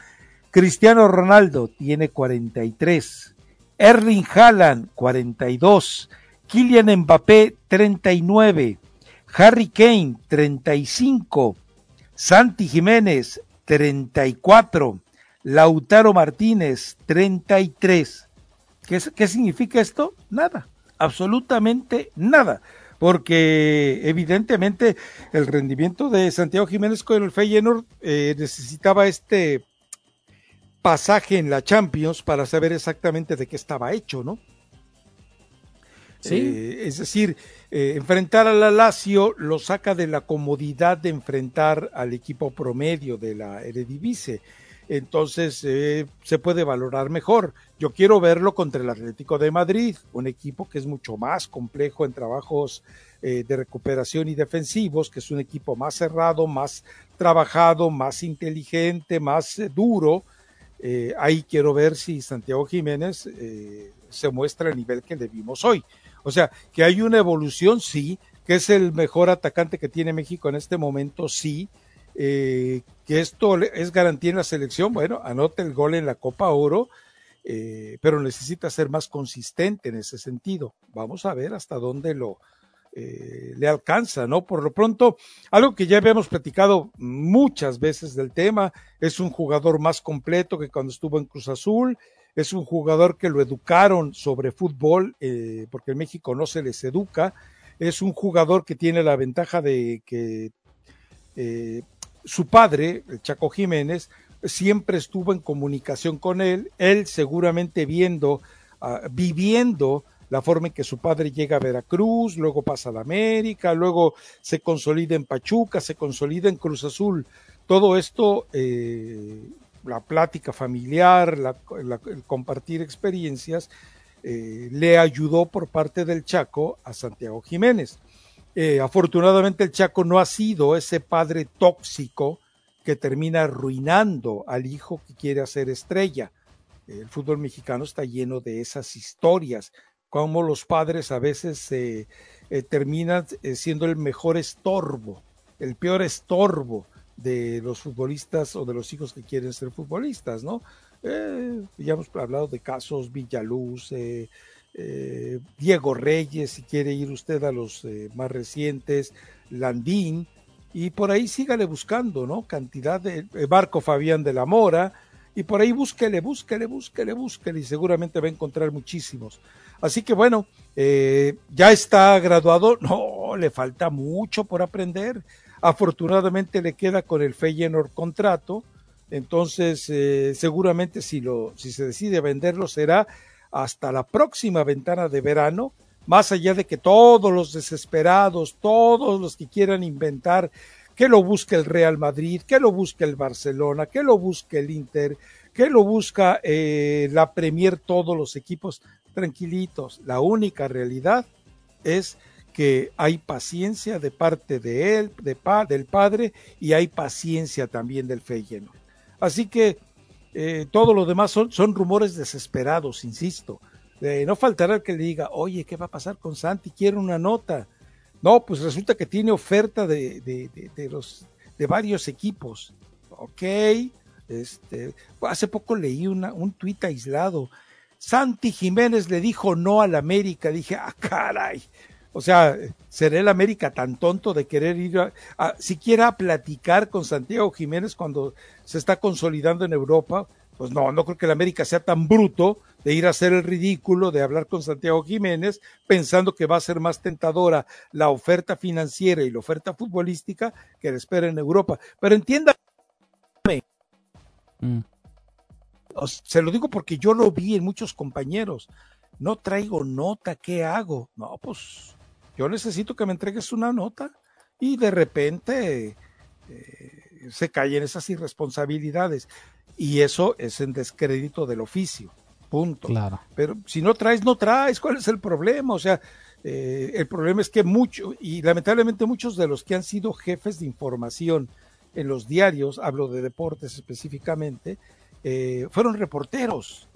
Cristiano Ronaldo tiene 43, Erling Haaland 42, Kylian Mbappé 39, Harry Kane 35, Santi Jiménez 34, Lautaro Martínez 33. ¿Qué, ¿Qué significa esto? Nada, absolutamente nada porque evidentemente el rendimiento de Santiago Jiménez con el Feyenoord eh, necesitaba este pasaje en la Champions para saber exactamente de qué estaba hecho, ¿no? Eh, es decir, eh, enfrentar a la Lazio lo saca de la comodidad de enfrentar al equipo promedio de la Eredivisie. Entonces eh, se puede valorar mejor. Yo quiero verlo contra el Atlético de Madrid, un equipo que es mucho más complejo en trabajos de recuperación y defensivos, que es un equipo más cerrado, más trabajado, más inteligente, más duro. ahí quiero ver si Santiago Jiménez se muestra el nivel que le vimos hoy. O sea, que hay una evolución, sí, que es el mejor atacante que tiene México en este momento, sí, eh, que esto es garantía en la selección, bueno, anote el gol en la Copa Oro, eh, pero necesita ser más consistente en ese sentido. Vamos a ver hasta dónde lo eh, le alcanza, ¿no? Por lo pronto, algo que ya habíamos platicado muchas veces del tema, es un jugador más completo que cuando estuvo en Cruz Azul, es un jugador que lo educaron sobre fútbol, eh, porque en México no se les educa. Es un jugador que tiene la ventaja de que eh, su padre, Chaco Jiménez, siempre estuvo en comunicación con él, él seguramente viendo, ah, viviendo la forma en que su padre llega a Veracruz, luego pasa a la América, luego se consolida en Pachuca, se consolida en Cruz Azul. Todo esto eh, la plática familiar, el compartir experiencias, eh, le ayudó por parte del Chaco a Santiago Jiménez. Eh, afortunadamente el Chaco no ha sido ese padre tóxico que termina arruinando al hijo que quiere hacer estrella. El fútbol mexicano está lleno de esas historias, como los padres a veces eh, terminan siendo el mejor estorbo, el peor estorbo de los futbolistas o de los hijos que quieren ser futbolistas, ¿no? Eh, ya hemos hablado de casos Villaluz, eh, eh, Diego Reyes, si quiere ir usted a los más recientes, Landín, y por ahí sígale buscando, ¿no? Cantidad de Barco Fabián de la Mora, y por ahí búsquele, búsquele, búsquele, búsquele, y seguramente va a encontrar muchísimos. Así que bueno, ya está graduado, no, le falta mucho por aprender Afortunadamente le queda con el Feyenoord contrato, entonces eh, seguramente si, lo, si se decide venderlo será hasta la próxima ventana de verano, más allá de que todos los desesperados, todos los que quieran inventar que lo busque el Real Madrid, que lo busque el Barcelona, que lo busque el Inter, que lo busca eh, la Premier, todos los equipos tranquilitos. La única realidad es que hay paciencia de parte de él, de del padre, y hay paciencia también del Feyenoord. Así que eh, todo lo demás son, son rumores desesperados, insisto. no faltará el que le diga, oye, ¿qué va a pasar con Santi? Quiero una nota. No, pues resulta que tiene oferta de, de, los, de varios equipos. Ok, este, hace poco leí una, un tuit aislado. Santi Jiménez le dijo no al América. Dije, ah, caray, o sea, ¿será el América tan tonto de querer ir a, siquiera a platicar con Santiago Jiménez cuando se está consolidando en Europa? Pues no, no creo que el América sea tan bruto de ir a hacer el ridículo, de hablar con Santiago Jiménez, pensando que va a ser más tentadora la oferta financiera y la oferta futbolística que le espera en Europa. Pero entiéndame. Mm. Se lo digo porque yo lo vi en muchos compañeros. No traigo nota, ¿qué hago? No, pues yo necesito que me entregues una nota y de repente eh, se caen esas irresponsabilidades y eso es en descrédito del oficio, punto. Claro. Pero si no traes, no traes, ¿cuál es el problema? O sea, Eh, el problema es que mucho, y lamentablemente muchos de los que han sido jefes de información en los diarios, hablo de deportes específicamente, eh, fueron reporteros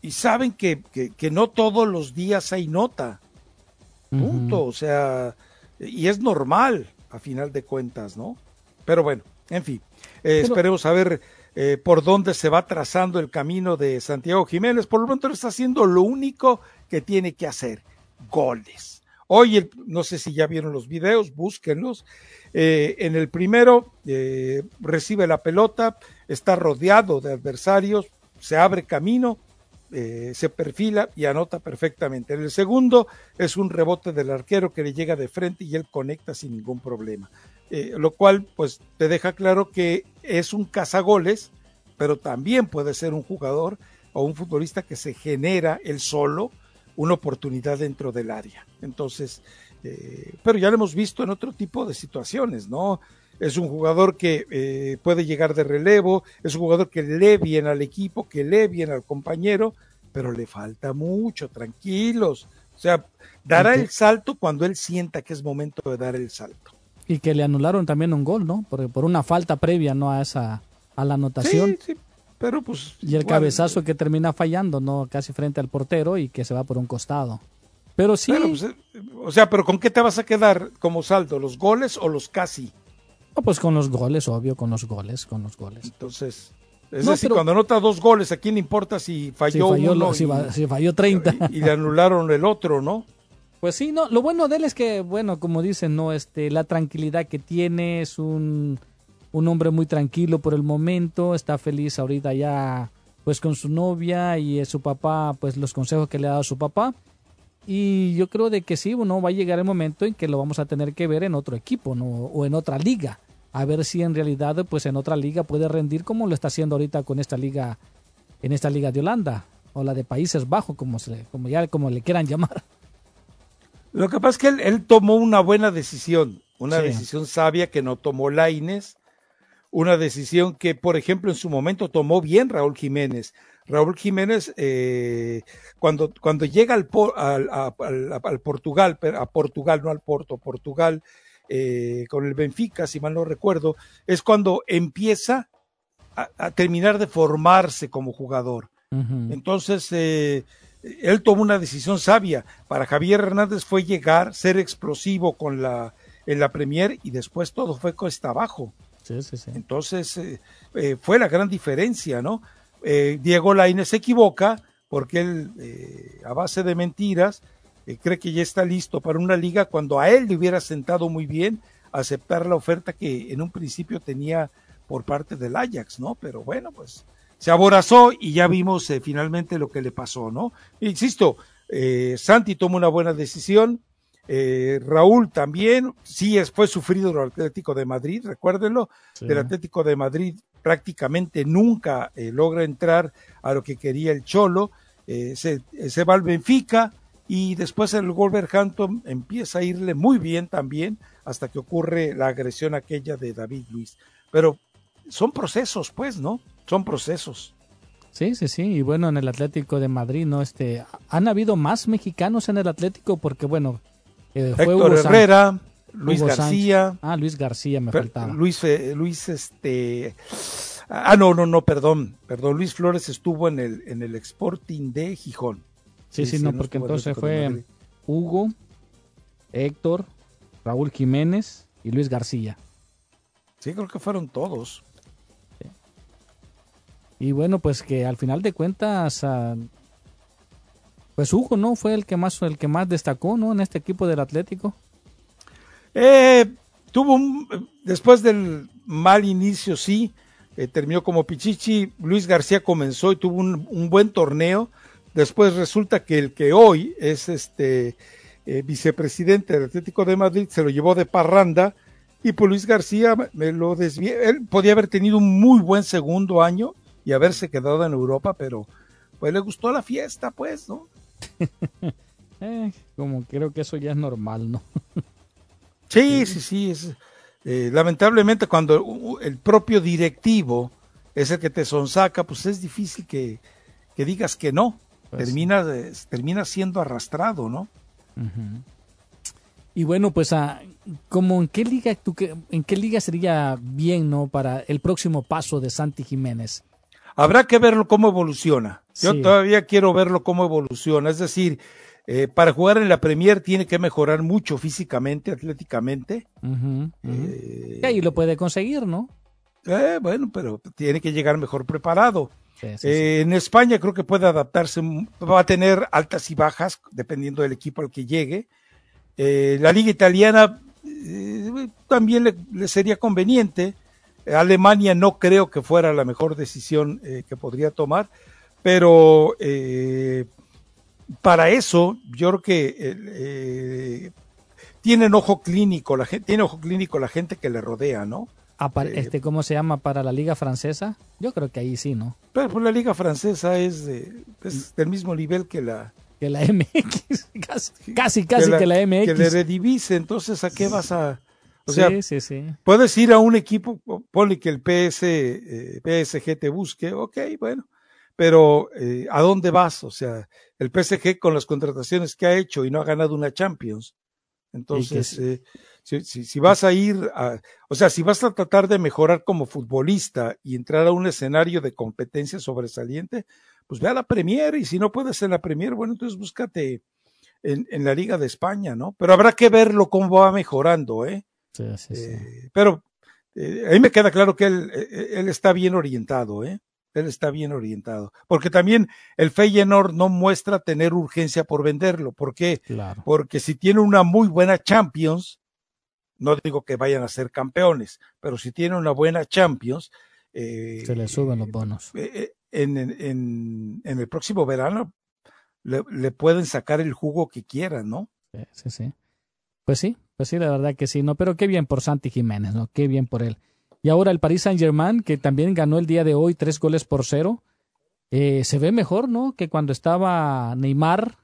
y saben que, que, no todos los días hay nota. Punto. O sea, y es normal a final de cuentas, ¿no? Pero bueno, en fin, eh, esperemos a ver eh, por dónde se va trazando el camino de Santiago Jiménez. Por lo pronto está haciendo lo único que tiene que hacer, goles. Hoy, no sé si ya vieron los videos, búsquenlos. Eh, en el primero recibe la pelota, está rodeado de adversarios, se abre camino, se perfila y anota perfectamente. En el segundo es un rebote del arquero que le llega de frente y él conecta sin ningún problema. Eh, lo cual pues te deja claro que es un cazagoles, pero también puede ser un jugador o un futbolista que se genera él solo una oportunidad dentro del área. Entonces, eh, pero ya lo hemos visto en otro tipo de situaciones, ¿no? Es un jugador que eh, puede llegar de relevo, es un jugador que lee bien al equipo, que lee bien al compañero, pero le falta mucho, tranquilos. O sea, dará el salto cuando él sienta que es momento de dar el salto. Y que le anularon también un gol, ¿no? Por, por una falta previa, ¿no? A esa, a la anotación. Sí, sí, pero pues... Y el cabezazo que termina fallando, ¿no? Casi frente al portero y que se va por un costado. Pero sí... Pues, eh, o sea, pero ¿con qué te vas a quedar como saldo? ¿Los goles o los casi? Pues con los goles, obvio, con los goles, con los goles. Entonces... Es decir, cuando anota dos goles, ¿a quién le importa si falló, uno? si, falló 30. y, le anularon el otro, ¿no? Pues sí, no, lo bueno de él es que, bueno, como dicen, no, este, la tranquilidad que tiene, es un, un hombre muy tranquilo por el momento, está feliz ahorita ya, pues con su novia y su papá, pues los consejos que le ha dado su papá. Y yo creo de que sí, bueno, va a llegar el momento en que lo vamos a tener que ver en otro equipo, ¿no? O en otra liga. A ver si en realidad, pues en otra liga puede rendir como lo está haciendo ahorita con esta liga, en esta liga de Holanda, o la de Países Bajos, como se, como ya, como le quieran llamar. Lo que pasa es que él, tomó una buena decisión, una decisión sabia que no tomó Laines, una decisión que, por ejemplo, en su momento tomó bien Raúl Jiménez. Raúl Jiménez, eh, cuando, cuando llega al, al, Portugal, a Portugal, no al Porto, Portugal, eh, con el Benfica, si mal no recuerdo, es cuando empieza a, terminar de formarse como jugador. Entonces, eh, él tomó una decisión sabia. Para Javier Hernández fue llegar, ser explosivo con la, en la Premier y después todo fue cuesta abajo. Entonces eh, eh, fue la gran diferencia, ¿no? Eh, Diego Lainez se equivoca porque él, a base de mentiras, cree que ya está listo para una liga cuando a él le hubiera sentado muy bien aceptar la oferta que en un principio tenía por parte del Ajax, ¿no? Pero bueno, pues se aborazó y ya vimos eh, finalmente lo que le pasó, ¿no? Insisto, eh, Santi tomó una buena decisión, eh, Raúl también, sí fue sufrido el Atlético de Madrid, recuérdenlo, el Atlético de Madrid prácticamente nunca logra entrar a lo que quería el Cholo, se, se va al Benfica y después el Wolverhampton empieza a irle muy bien también hasta que ocurre la agresión aquella de David Luis. Pero son procesos, pues, ¿no? Son procesos. Sí, sí, sí. Y bueno, en el Atlético de Madrid, ¿no? Este, han habido más mexicanos en el Atlético porque, bueno, eh, fue Héctor Herrera, Luis García. Ah, Luis García me faltaba. Luis, Luis, este. Ah, no, no, no, perdón, perdón. Luis Flores estuvo en el, en el Sporting de Gijón. Sí, sí, no, porque entonces fue Hugo, Héctor, Raúl Jiménez y Luis García. Sí, creo que fueron todos. Y bueno, pues que al final de cuentas, pues Hugo, ¿no? Fue el que más, el que más destacó, ¿no? En este equipo del Atlético. Eh, tuvo un, después del mal inicio, sí, eh, terminó como Pichichi. Luis García comenzó y tuvo un, buen torneo. Después resulta que el que hoy es este eh, vicepresidente del Atlético de Madrid se lo llevó de parranda y pues Luis García me lo desvió. Él podía haber tenido un muy buen segundo año y haberse quedado en Europa, pero pues le gustó la fiesta, pues, ¿no? Eh, como creo que eso ya es normal, ¿no? sí, sí, sí, es, eh, lamentablemente cuando el propio directivo es el que te sonsaca, pues es difícil que, digas que no, pues termina, termina siendo arrastrado, ¿no? Y bueno, pues a como en qué liga tú en qué liga sería bien, ¿no? Para el próximo paso de Santi Jiménez. Habrá que verlo cómo evoluciona. Yo todavía quiero verlo cómo evoluciona. Es decir, eh, para jugar en la Premier tiene que mejorar mucho físicamente, atléticamente. y ahí lo puede conseguir, ¿no? Eh, bueno, pero tiene que llegar mejor preparado. Eh, en España creo que puede adaptarse, va a tener altas y bajas dependiendo del equipo al que llegue. la liga italiana también le, sería conveniente. Alemania no creo que fuera la mejor decisión que podría tomar, pero para eso, yo creo que eh, tienen ojo clínico, la gente, tiene ojo clínico la gente que le rodea, ¿no? Este, ¿Cómo se llama para la Liga Francesa? Yo creo que ahí sí, ¿no? Pero pues, la Liga Francesa es, del mismo nivel que la... Que la MX, casi, casi, que la, MX. Que le redivise, entonces ¿a qué vas a...? O sea, sí, sí, sí. puedes ir a un equipo, ponle que el PS, eh, PSG te busque, ok, bueno, pero eh, ¿a dónde vas? O sea, el PSG con las contrataciones que ha hecho y no ha ganado una Champions. Entonces, eh, si, si, vas a ir a, o sea, si vas a tratar de mejorar como futbolista y entrar a un escenario de competencia sobresaliente, pues ve a la Premier y si no puedes en la Premier, bueno, entonces búscate en, en la Liga de España, ¿no? Pero habrá que verlo cómo va mejorando, ¿eh? Sí, sí, sí. Eh, pero eh, a mí me queda claro que él, él está bien orientado, ¿eh? él está bien orientado. Porque también el Feyenoord no muestra tener urgencia por venderlo. ¿Por qué? Porque si tiene una muy buena Champions, no digo que vayan a ser campeones, pero si tiene una buena Champions, eh, se le suben los bonos. Eh, eh, en, en, en, el próximo verano le, le, pueden sacar el jugo que quieran, ¿no? Sí, sí, sí. Pues sí, pues sí, la verdad que sí, ¿no? Pero qué bien por Santi Jiménez, ¿no? Qué bien por él. Y ahora el Paris Saint Germain, que también ganó el día de hoy tres goles por cero, eh, se ve mejor, ¿no? Que cuando estaba Neymar,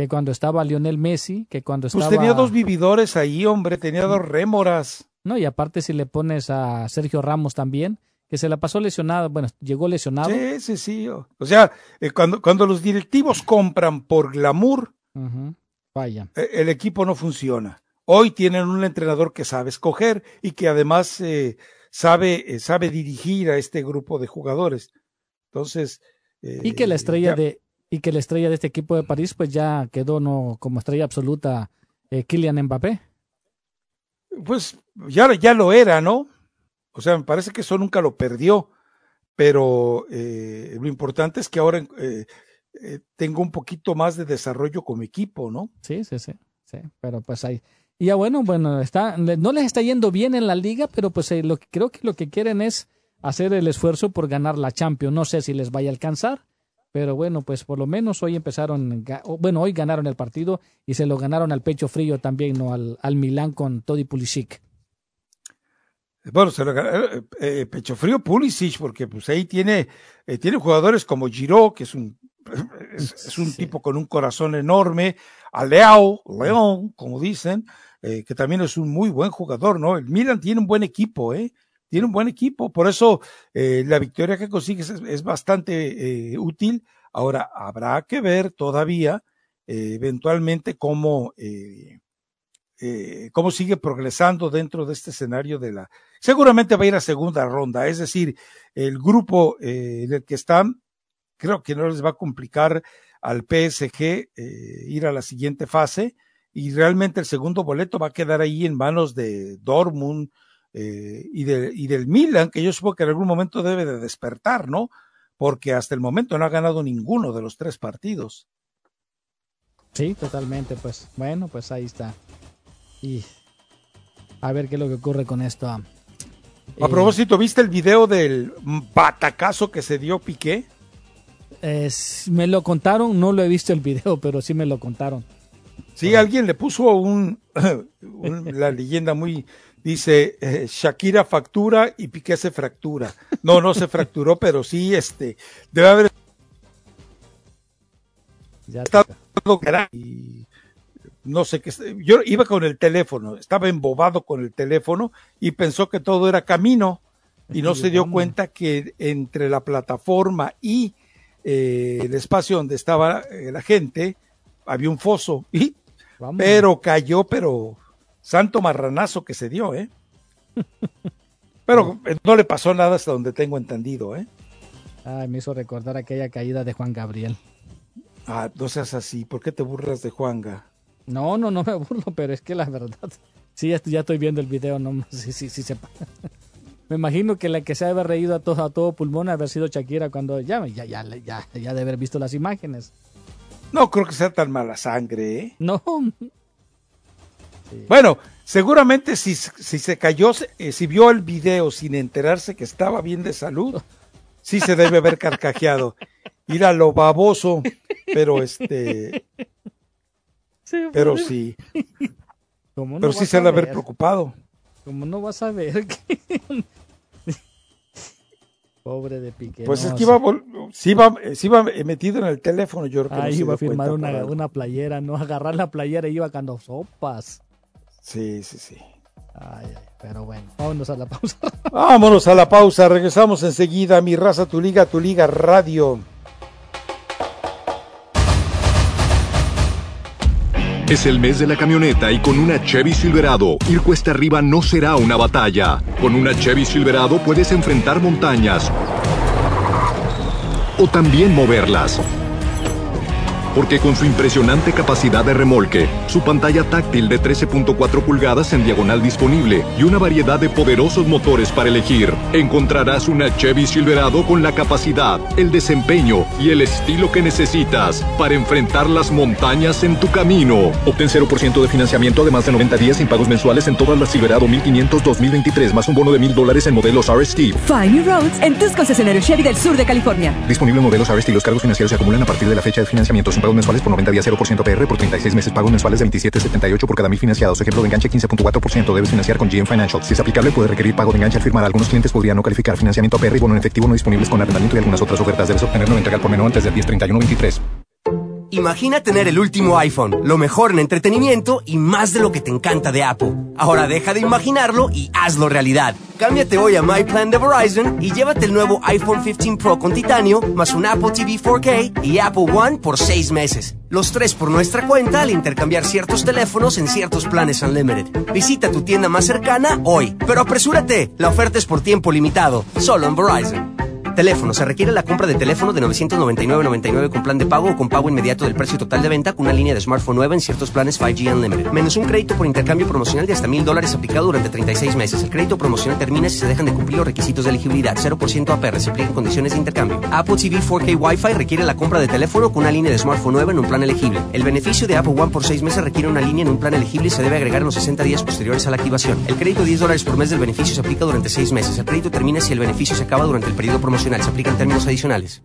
que cuando estaba Lionel Messi, que cuando pues estaba... Pues tenía dos vividores ahí, hombre, tenía dos rémoras. No, y aparte si le pones a Sergio Ramos también, que se la pasó lesionado, bueno, llegó lesionado. Sí, sí, sí. O sea, eh, cuando, cuando los directivos compran por glamour, Vaya. Eh, el equipo no funciona. Hoy tienen un entrenador que sabe escoger y que además eh, sabe, sabe dirigir a este grupo de jugadores. Entonces. y que la estrella de y que la estrella de este equipo de París pues ya quedó no como estrella absoluta Kylian Mbappé. Pues ya, ya lo era, ¿no? O sea, me parece que eso nunca lo perdió, pero lo importante es que ahora tengo un poquito más de desarrollo como equipo, ¿no? Sí, sí, sí, sí, pero pues hay, y ya bueno, bueno, está, no les está yendo bien en la liga, pero pues eh, lo que, creo que lo que quieren es hacer el esfuerzo por ganar la Champions. No sé si les vaya a alcanzar, pero bueno, pues por lo menos hoy empezaron, bueno, hoy ganaron el partido y se lo ganaron al pecho frío también, ¿no? Al, al Milán con Todi Pulisic. Bueno, se lo ganaron, eh, pecho frío Pulisic, porque pues ahí tiene, eh, tiene jugadores como Giroud, que es un, es, un tipo con un corazón enorme, a Leao, León, como dicen, eh, que también es un muy buen jugador, ¿no? El Milan tiene un buen equipo, ¿eh? Tiene un buen equipo, por eso eh, la victoria que consigues es, bastante eh, útil. Ahora, habrá que ver todavía eventualmente cómo, cómo sigue progresando dentro de este escenario de la... Seguramente va a ir a segunda ronda, es decir, el grupo en el que están, creo que no les va a complicar al PSG ir a la siguiente fase. Y realmente el segundo boleto va a quedar ahí en manos de Dortmund eh, y, de, y del Milan, que yo supongo que en algún momento debe de despertar, ¿no? Porque hasta el momento no ha ganado ninguno de los tres partidos. Sí, totalmente, pues bueno, pues ahí está. Y a ver qué es lo que ocurre con esto. A eh, propósito, ¿viste el video del batacazo que se dio Piqué? me lo contaron, no lo he visto el video, pero sí me lo contaron. Sí, alguien le puso un, la leyenda muy, dice, eh, Shakira factura y Piqué se fractura. No, no se fracturó, pero sí, este, debe haber ya y no sé qué, yo iba con el teléfono, estaba embobado con el teléfono y pensó que todo era camino y no se dio cuenta que entre la plataforma y eh, el espacio donde estaba eh, la gente había un foso y Pero cayó, pero santo marranazo que se dio, ¿eh? Pero no le pasó nada hasta donde tengo entendido, ¿eh? Ay, me hizo recordar aquella caída de Juan Gabriel. Ah, no seas así. ¿Por qué te burlas de Juanga? No, no, no me burlo, pero es que la verdad. Sí, ya estoy, ya estoy viendo el video, no sí, sí, sí sepa. Me imagino que la que se ha reído a todo, a todo pulmón haber sido Shakira cuando ya, ya, ya, ya, ya de haber visto las imágenes. No creo que sea tan mala sangre, ¿eh? No. Bueno, seguramente si, si se cayó, eh, si vio el video sin enterarse que estaba bien de salud, sí se debe haber carcajeado. Ir a lo baboso, pero este. pero sí. pero sí se debe haber preocupado. Como no vas a ver Pobre de Piqué. Pues es que iba, sí iba, sí iba metido en el teléfono, yo creo que Ahí iba a firmar una, una, playera, no agarrar la playera y iba cuando sopas. Sí, sí, sí. Ay, ay, pero bueno, vámonos a la pausa. vámonos a la pausa, regresamos enseguida. Mi raza, tu liga, tu liga radio. Es el mes de la camioneta y con una Chevy Silverado, ir cuesta arriba no será una batalla. Con una Chevy Silverado puedes enfrentar montañas o también moverlas porque con su impresionante capacidad de remolque, su pantalla táctil de 13.4 pulgadas en diagonal disponible y una variedad de poderosos motores para elegir, encontrarás una Chevy Silverado con la capacidad, el desempeño y el estilo que necesitas para enfrentar las montañas en tu camino. Obtén 0% de financiamiento de más de 90 días sin pagos mensuales en todas las Silverado 1500 2023 más un bono de mil dólares en modelos RST. Find New Roads en tus concesionarios Chevy del sur de California. Disponible en modelos RST. Los cargos financieros se acumulan a partir de la fecha de financiamiento pagos mensuales por 90 días 0% PR por 36 meses. Pagos mensuales de 27.78 por cada mil financiados. Ejemplo de enganche 15.4%. Debes financiar con GM Financial. Si es aplicable, puede requerir pago de enganche al firmar. Algunos clientes podrían no calificar financiamiento PR y bono en efectivo no disponibles con arrendamiento y algunas otras ofertas. Debes obtenerlo en entrega por menor antes del 103123. Imagina tener el último iPhone, lo mejor en entretenimiento y más de lo que te encanta de Apple. Ahora deja de imaginarlo y hazlo realidad. Cámbiate hoy a My Plan de Verizon y llévate el nuevo iPhone 15 Pro con titanio, más un Apple TV 4K y Apple One por seis meses. Los tres por nuestra cuenta al intercambiar ciertos teléfonos en ciertos planes Unlimited. Visita tu tienda más cercana hoy. Pero apresúrate, la oferta es por tiempo limitado, solo en Verizon. Teléfono. Se requiere la compra de teléfono de 999.99 con plan de pago o con pago inmediato del precio total de venta con una línea de smartphone nueva en ciertos planes 5G Unlimited. Menos un crédito por intercambio promocional de hasta mil dólares aplicado durante 36 meses. El crédito promocional termina si se dejan de cumplir los requisitos de elegibilidad. 0% APR. Se aplican condiciones de intercambio. Apple TV 4K Wi-Fi requiere la compra de teléfono con una línea de smartphone nueva en un plan elegible. El beneficio de Apple One por 6 meses requiere una línea en un plan elegible y se debe agregar en los 60 días posteriores a la activación. El crédito de 10 dólares por mes del beneficio se aplica durante 6 meses. El crédito termina si el beneficio se acaba durante el periodo promocional. Se aplica en términos adicionales.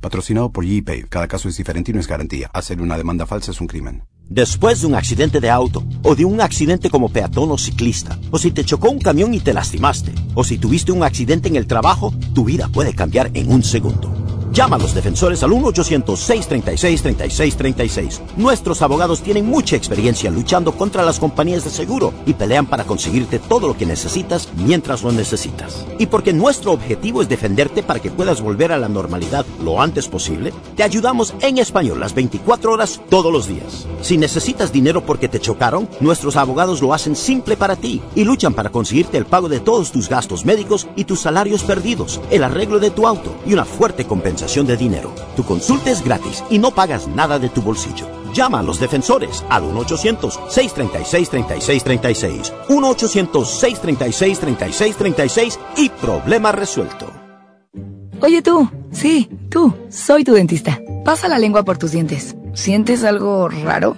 Patrocinado por GPay. Cada caso es diferente y no es garantía. Hacer una demanda falsa es un crimen. Después de un accidente de auto, o de un accidente como peatón o ciclista, o si te chocó un camión y te lastimaste, o si tuviste un accidente en el trabajo, tu vida puede cambiar en un segundo. Llama a los defensores al 1-800-636-3636. Nuestros abogados tienen mucha experiencia luchando contra las compañías de seguro y pelean para conseguirte todo lo que necesitas mientras lo necesitas. Y porque nuestro objetivo es defenderte para que puedas volver a la normalidad lo antes posible, te ayudamos en español las 24 horas todos los días. Si necesitas dinero porque te chocaron, nuestros abogados lo hacen simple para ti y luchan para conseguirte el pago de todos tus gastos médicos y tus salarios perdidos, el arreglo de tu auto y una fuerte compensación de dinero. Tu consulta es gratis y no pagas nada de tu bolsillo. Llama a los defensores al 1-800-636-3636. 1-800-636-3636 y problema resuelto. Oye tú, sí, tú, soy tu dentista. Pasa la lengua por tus dientes. ¿Sientes algo raro?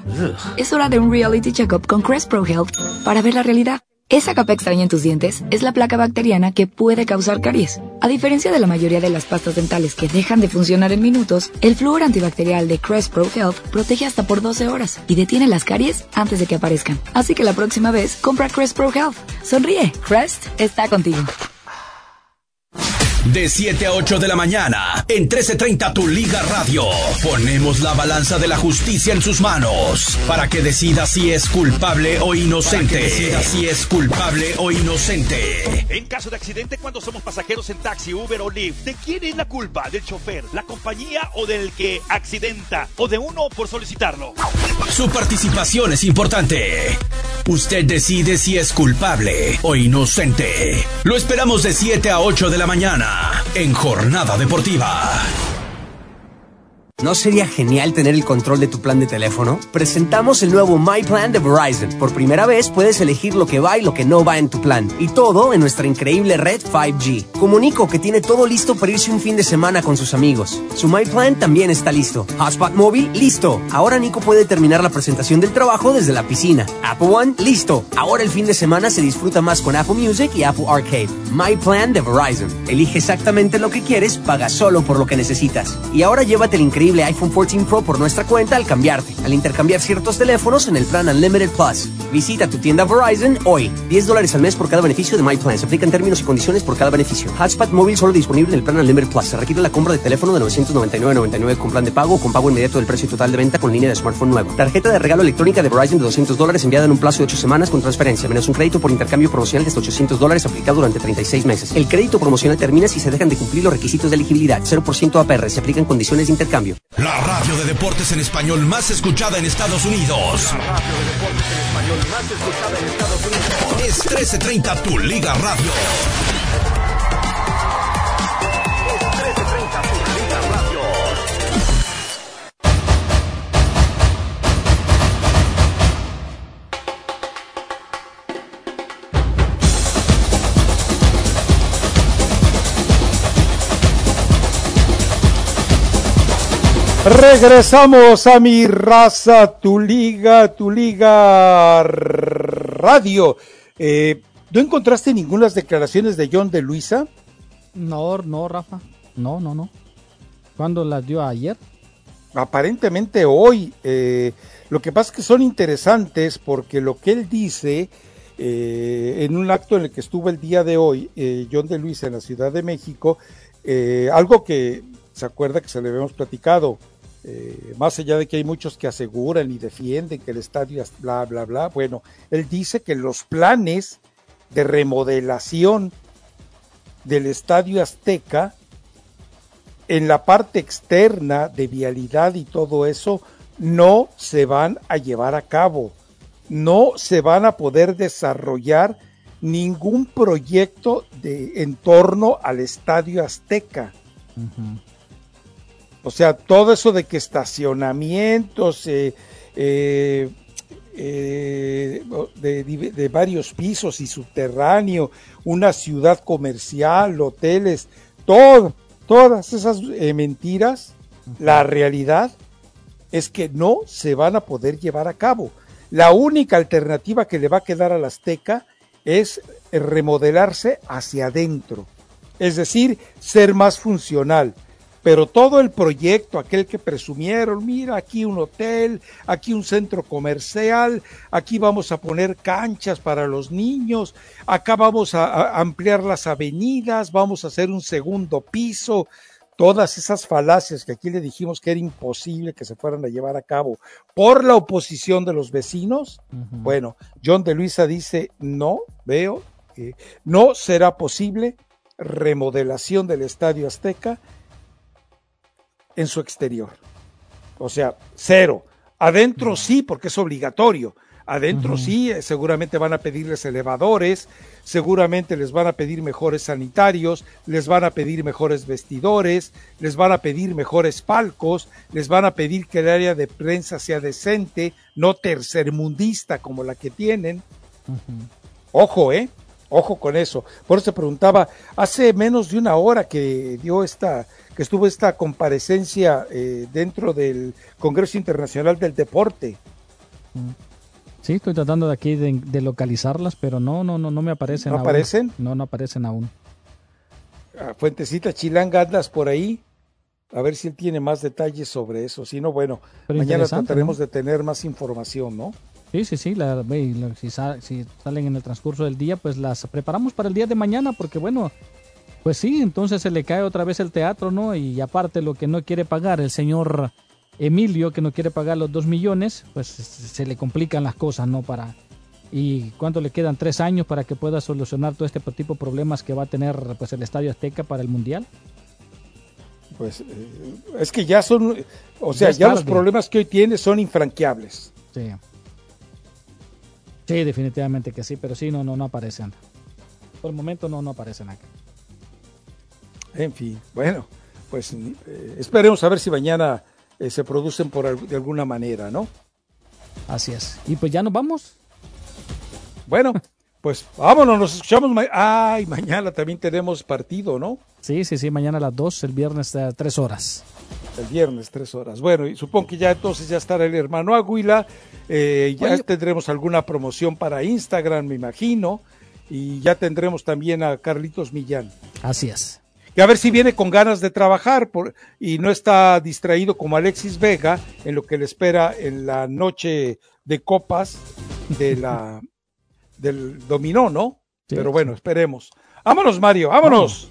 Es hora de un reality checkup con Crest Pro Health para ver la realidad. Esa capa extraña en tus dientes es la placa bacteriana que puede causar caries. A diferencia de la mayoría de las pastas dentales que dejan de funcionar en minutos, el flúor antibacterial de Crest Pro Health protege hasta por 12 horas y detiene las caries antes de que aparezcan. Así que la próxima vez, compra Crest Pro Health. Sonríe, Crest está contigo. De 7 a 8 de la mañana, en 1330 Tu Liga Radio, ponemos la balanza de la justicia en sus manos para que decida si es culpable o inocente. Para que decida si es culpable o inocente. En caso de accidente, cuando somos pasajeros en taxi, Uber o Lyft, ¿de quién es la culpa? ¿Del chofer, la compañía o del que accidenta? ¿O de uno por solicitarlo? Su participación es importante. Usted decide si es culpable o inocente. Lo esperamos de 7 a 8 de la mañana en Jornada Deportiva. ¿No sería genial tener el control de tu plan de teléfono? Presentamos el nuevo My Plan de Verizon. Por primera vez puedes elegir lo que va y lo que no va en tu plan. Y todo en nuestra increíble red 5G. Comunico que tiene todo listo para irse un fin de semana con sus amigos. Su My Plan también está listo. Hotspot móvil, listo. Ahora Nico puede terminar la presentación del trabajo desde la piscina. Apple One, listo. Ahora el fin de semana se disfruta más con Apple Music y Apple Arcade. My Plan de Verizon. Elige exactamente lo que quieres, paga solo por lo que necesitas. Y ahora llévate el increíble iPhone 14 Pro por nuestra cuenta al cambiarte, al intercambiar ciertos teléfonos en el plan Unlimited Plus. Visita tu tienda Verizon hoy. 10 dólares al mes por cada beneficio de My Plan. Se aplican términos y condiciones por cada beneficio. Hotspot móvil solo disponible en el plan Unlimited Plus. Se requiere la compra de teléfono de 999.99 con plan de pago o con pago inmediato del precio total de venta con línea de smartphone nuevo. Tarjeta de regalo electrónica de Verizon de 200 dólares enviada en un plazo de 8 semanas con transferencia, menos un crédito por intercambio promocional de hasta 800 dólares aplicado durante 36 meses. El crédito promocional termina si se dejan de cumplir los requisitos de elegibilidad. 0% APR. Se aplican condiciones de intercambio. La radio de deportes en español más escuchada en Estados Unidos. La radio de deportes en español más escuchada en Estados Unidos. Es 1330 Tu Liga Radio. Regresamos a mi raza, tu liga, tu liga radio. Eh, ¿No encontraste ninguna declaraciones de John de Luisa? No, no, Rafa. No, no, no. ¿Cuándo las dio ayer? Aparentemente hoy. eh, lo que pasa es que son interesantes porque lo que él dice eh, en un acto en el que estuvo el día de hoy, John de Luisa en la Ciudad de México, algo que se acuerda que se le habíamos platicado, eh, más allá de que hay muchos que aseguran y defienden que el estadio es bla, bla, bla, bueno, él dice que los planes de remodelación del estadio Azteca en la parte externa de vialidad y todo eso no se van a llevar a cabo, no se van a poder desarrollar ningún proyecto de en torno al estadio Azteca. O sea, todo eso de que estacionamientos eh, eh, eh, de, de varios pisos y subterráneo, una ciudad comercial, hoteles, todo, todas esas mentiras, la realidad es que no se van a poder llevar a cabo. La única alternativa que le va a quedar al Azteca es remodelarse hacia adentro, es decir, ser más funcional. Pero todo el proyecto, aquel que presumieron, mira, aquí un hotel, aquí un centro comercial, aquí vamos a poner canchas para los niños, acá vamos a, a ampliar las avenidas, vamos a hacer un segundo piso, todas esas falacias que aquí le dijimos que era imposible que se fueran a llevar a cabo por la oposición de los vecinos, bueno, John de Luisa dice, no veo, eh, no será posible remodelación del Estadio Azteca en su exterior. O sea, cero. Adentro sí, porque es obligatorio. Adentro sí, eh, seguramente van a pedirles elevadores, seguramente les van a pedir mejores sanitarios, les van a pedir mejores vestidores, les van a pedir mejores palcos, les van a pedir que el área de prensa sea decente, no tercermundista como la que tienen. Ojo, ¿eh? Ojo con eso. Por eso se preguntaba, hace menos de una hora que dio esta, que estuvo esta comparecencia eh, dentro del Congreso Internacional del Deporte. Sí, estoy tratando de aquí de, de localizarlas, pero no, no, no, no me aparecen. ¿No aún. aparecen? No, no aparecen aún. a Fuentecita Chilanga andas por ahí. A ver si él tiene más detalles sobre eso. Si no, bueno, Pero mañana trataremos ¿no? de tener más información, ¿no? Sí, sí, sí, la, si salen en el transcurso del día, pues las preparamos para el día de mañana, porque bueno, Pues sí, entonces se le cae otra vez el teatro, ¿no? Y aparte lo que no quiere pagar el señor Emilio, que no quiere pagar los dos millones, pues se le complican las cosas, ¿no? Para y cuánto le quedan tres años para que pueda solucionar todo este tipo de problemas que va a tener pues el Estadio Azteca para el mundial. Pues eh, es que ya son, o sea, ya, los problemas que hoy tiene son infranqueables. Sí. Sí, definitivamente que sí, pero sí, no, no, no aparecen. Por el momento no, no aparecen acá. En fin, bueno, pues eh, esperemos a ver si mañana eh, se producen por de alguna manera, ¿no? Así es. Y pues ya nos vamos. Bueno, pues vámonos, nos escuchamos. Ay, mañana también tenemos partido, ¿no? Sí, sí, sí, mañana a las 2, el viernes a 3 horas. El viernes, tres horas. Bueno, y supongo que ya entonces ya estará el hermano Aguila. Eh, ya tendremos alguna promoción para Instagram, me imagino. Y ya tendremos también a Carlitos Millán. Así es. Y a ver si viene con ganas de trabajar por, y no está distraído como Alexis Vega en lo que le espera en la noche de copas de la, del dominó, ¿no? Pero bueno, esperemos. Vámonos, Mario, vámonos.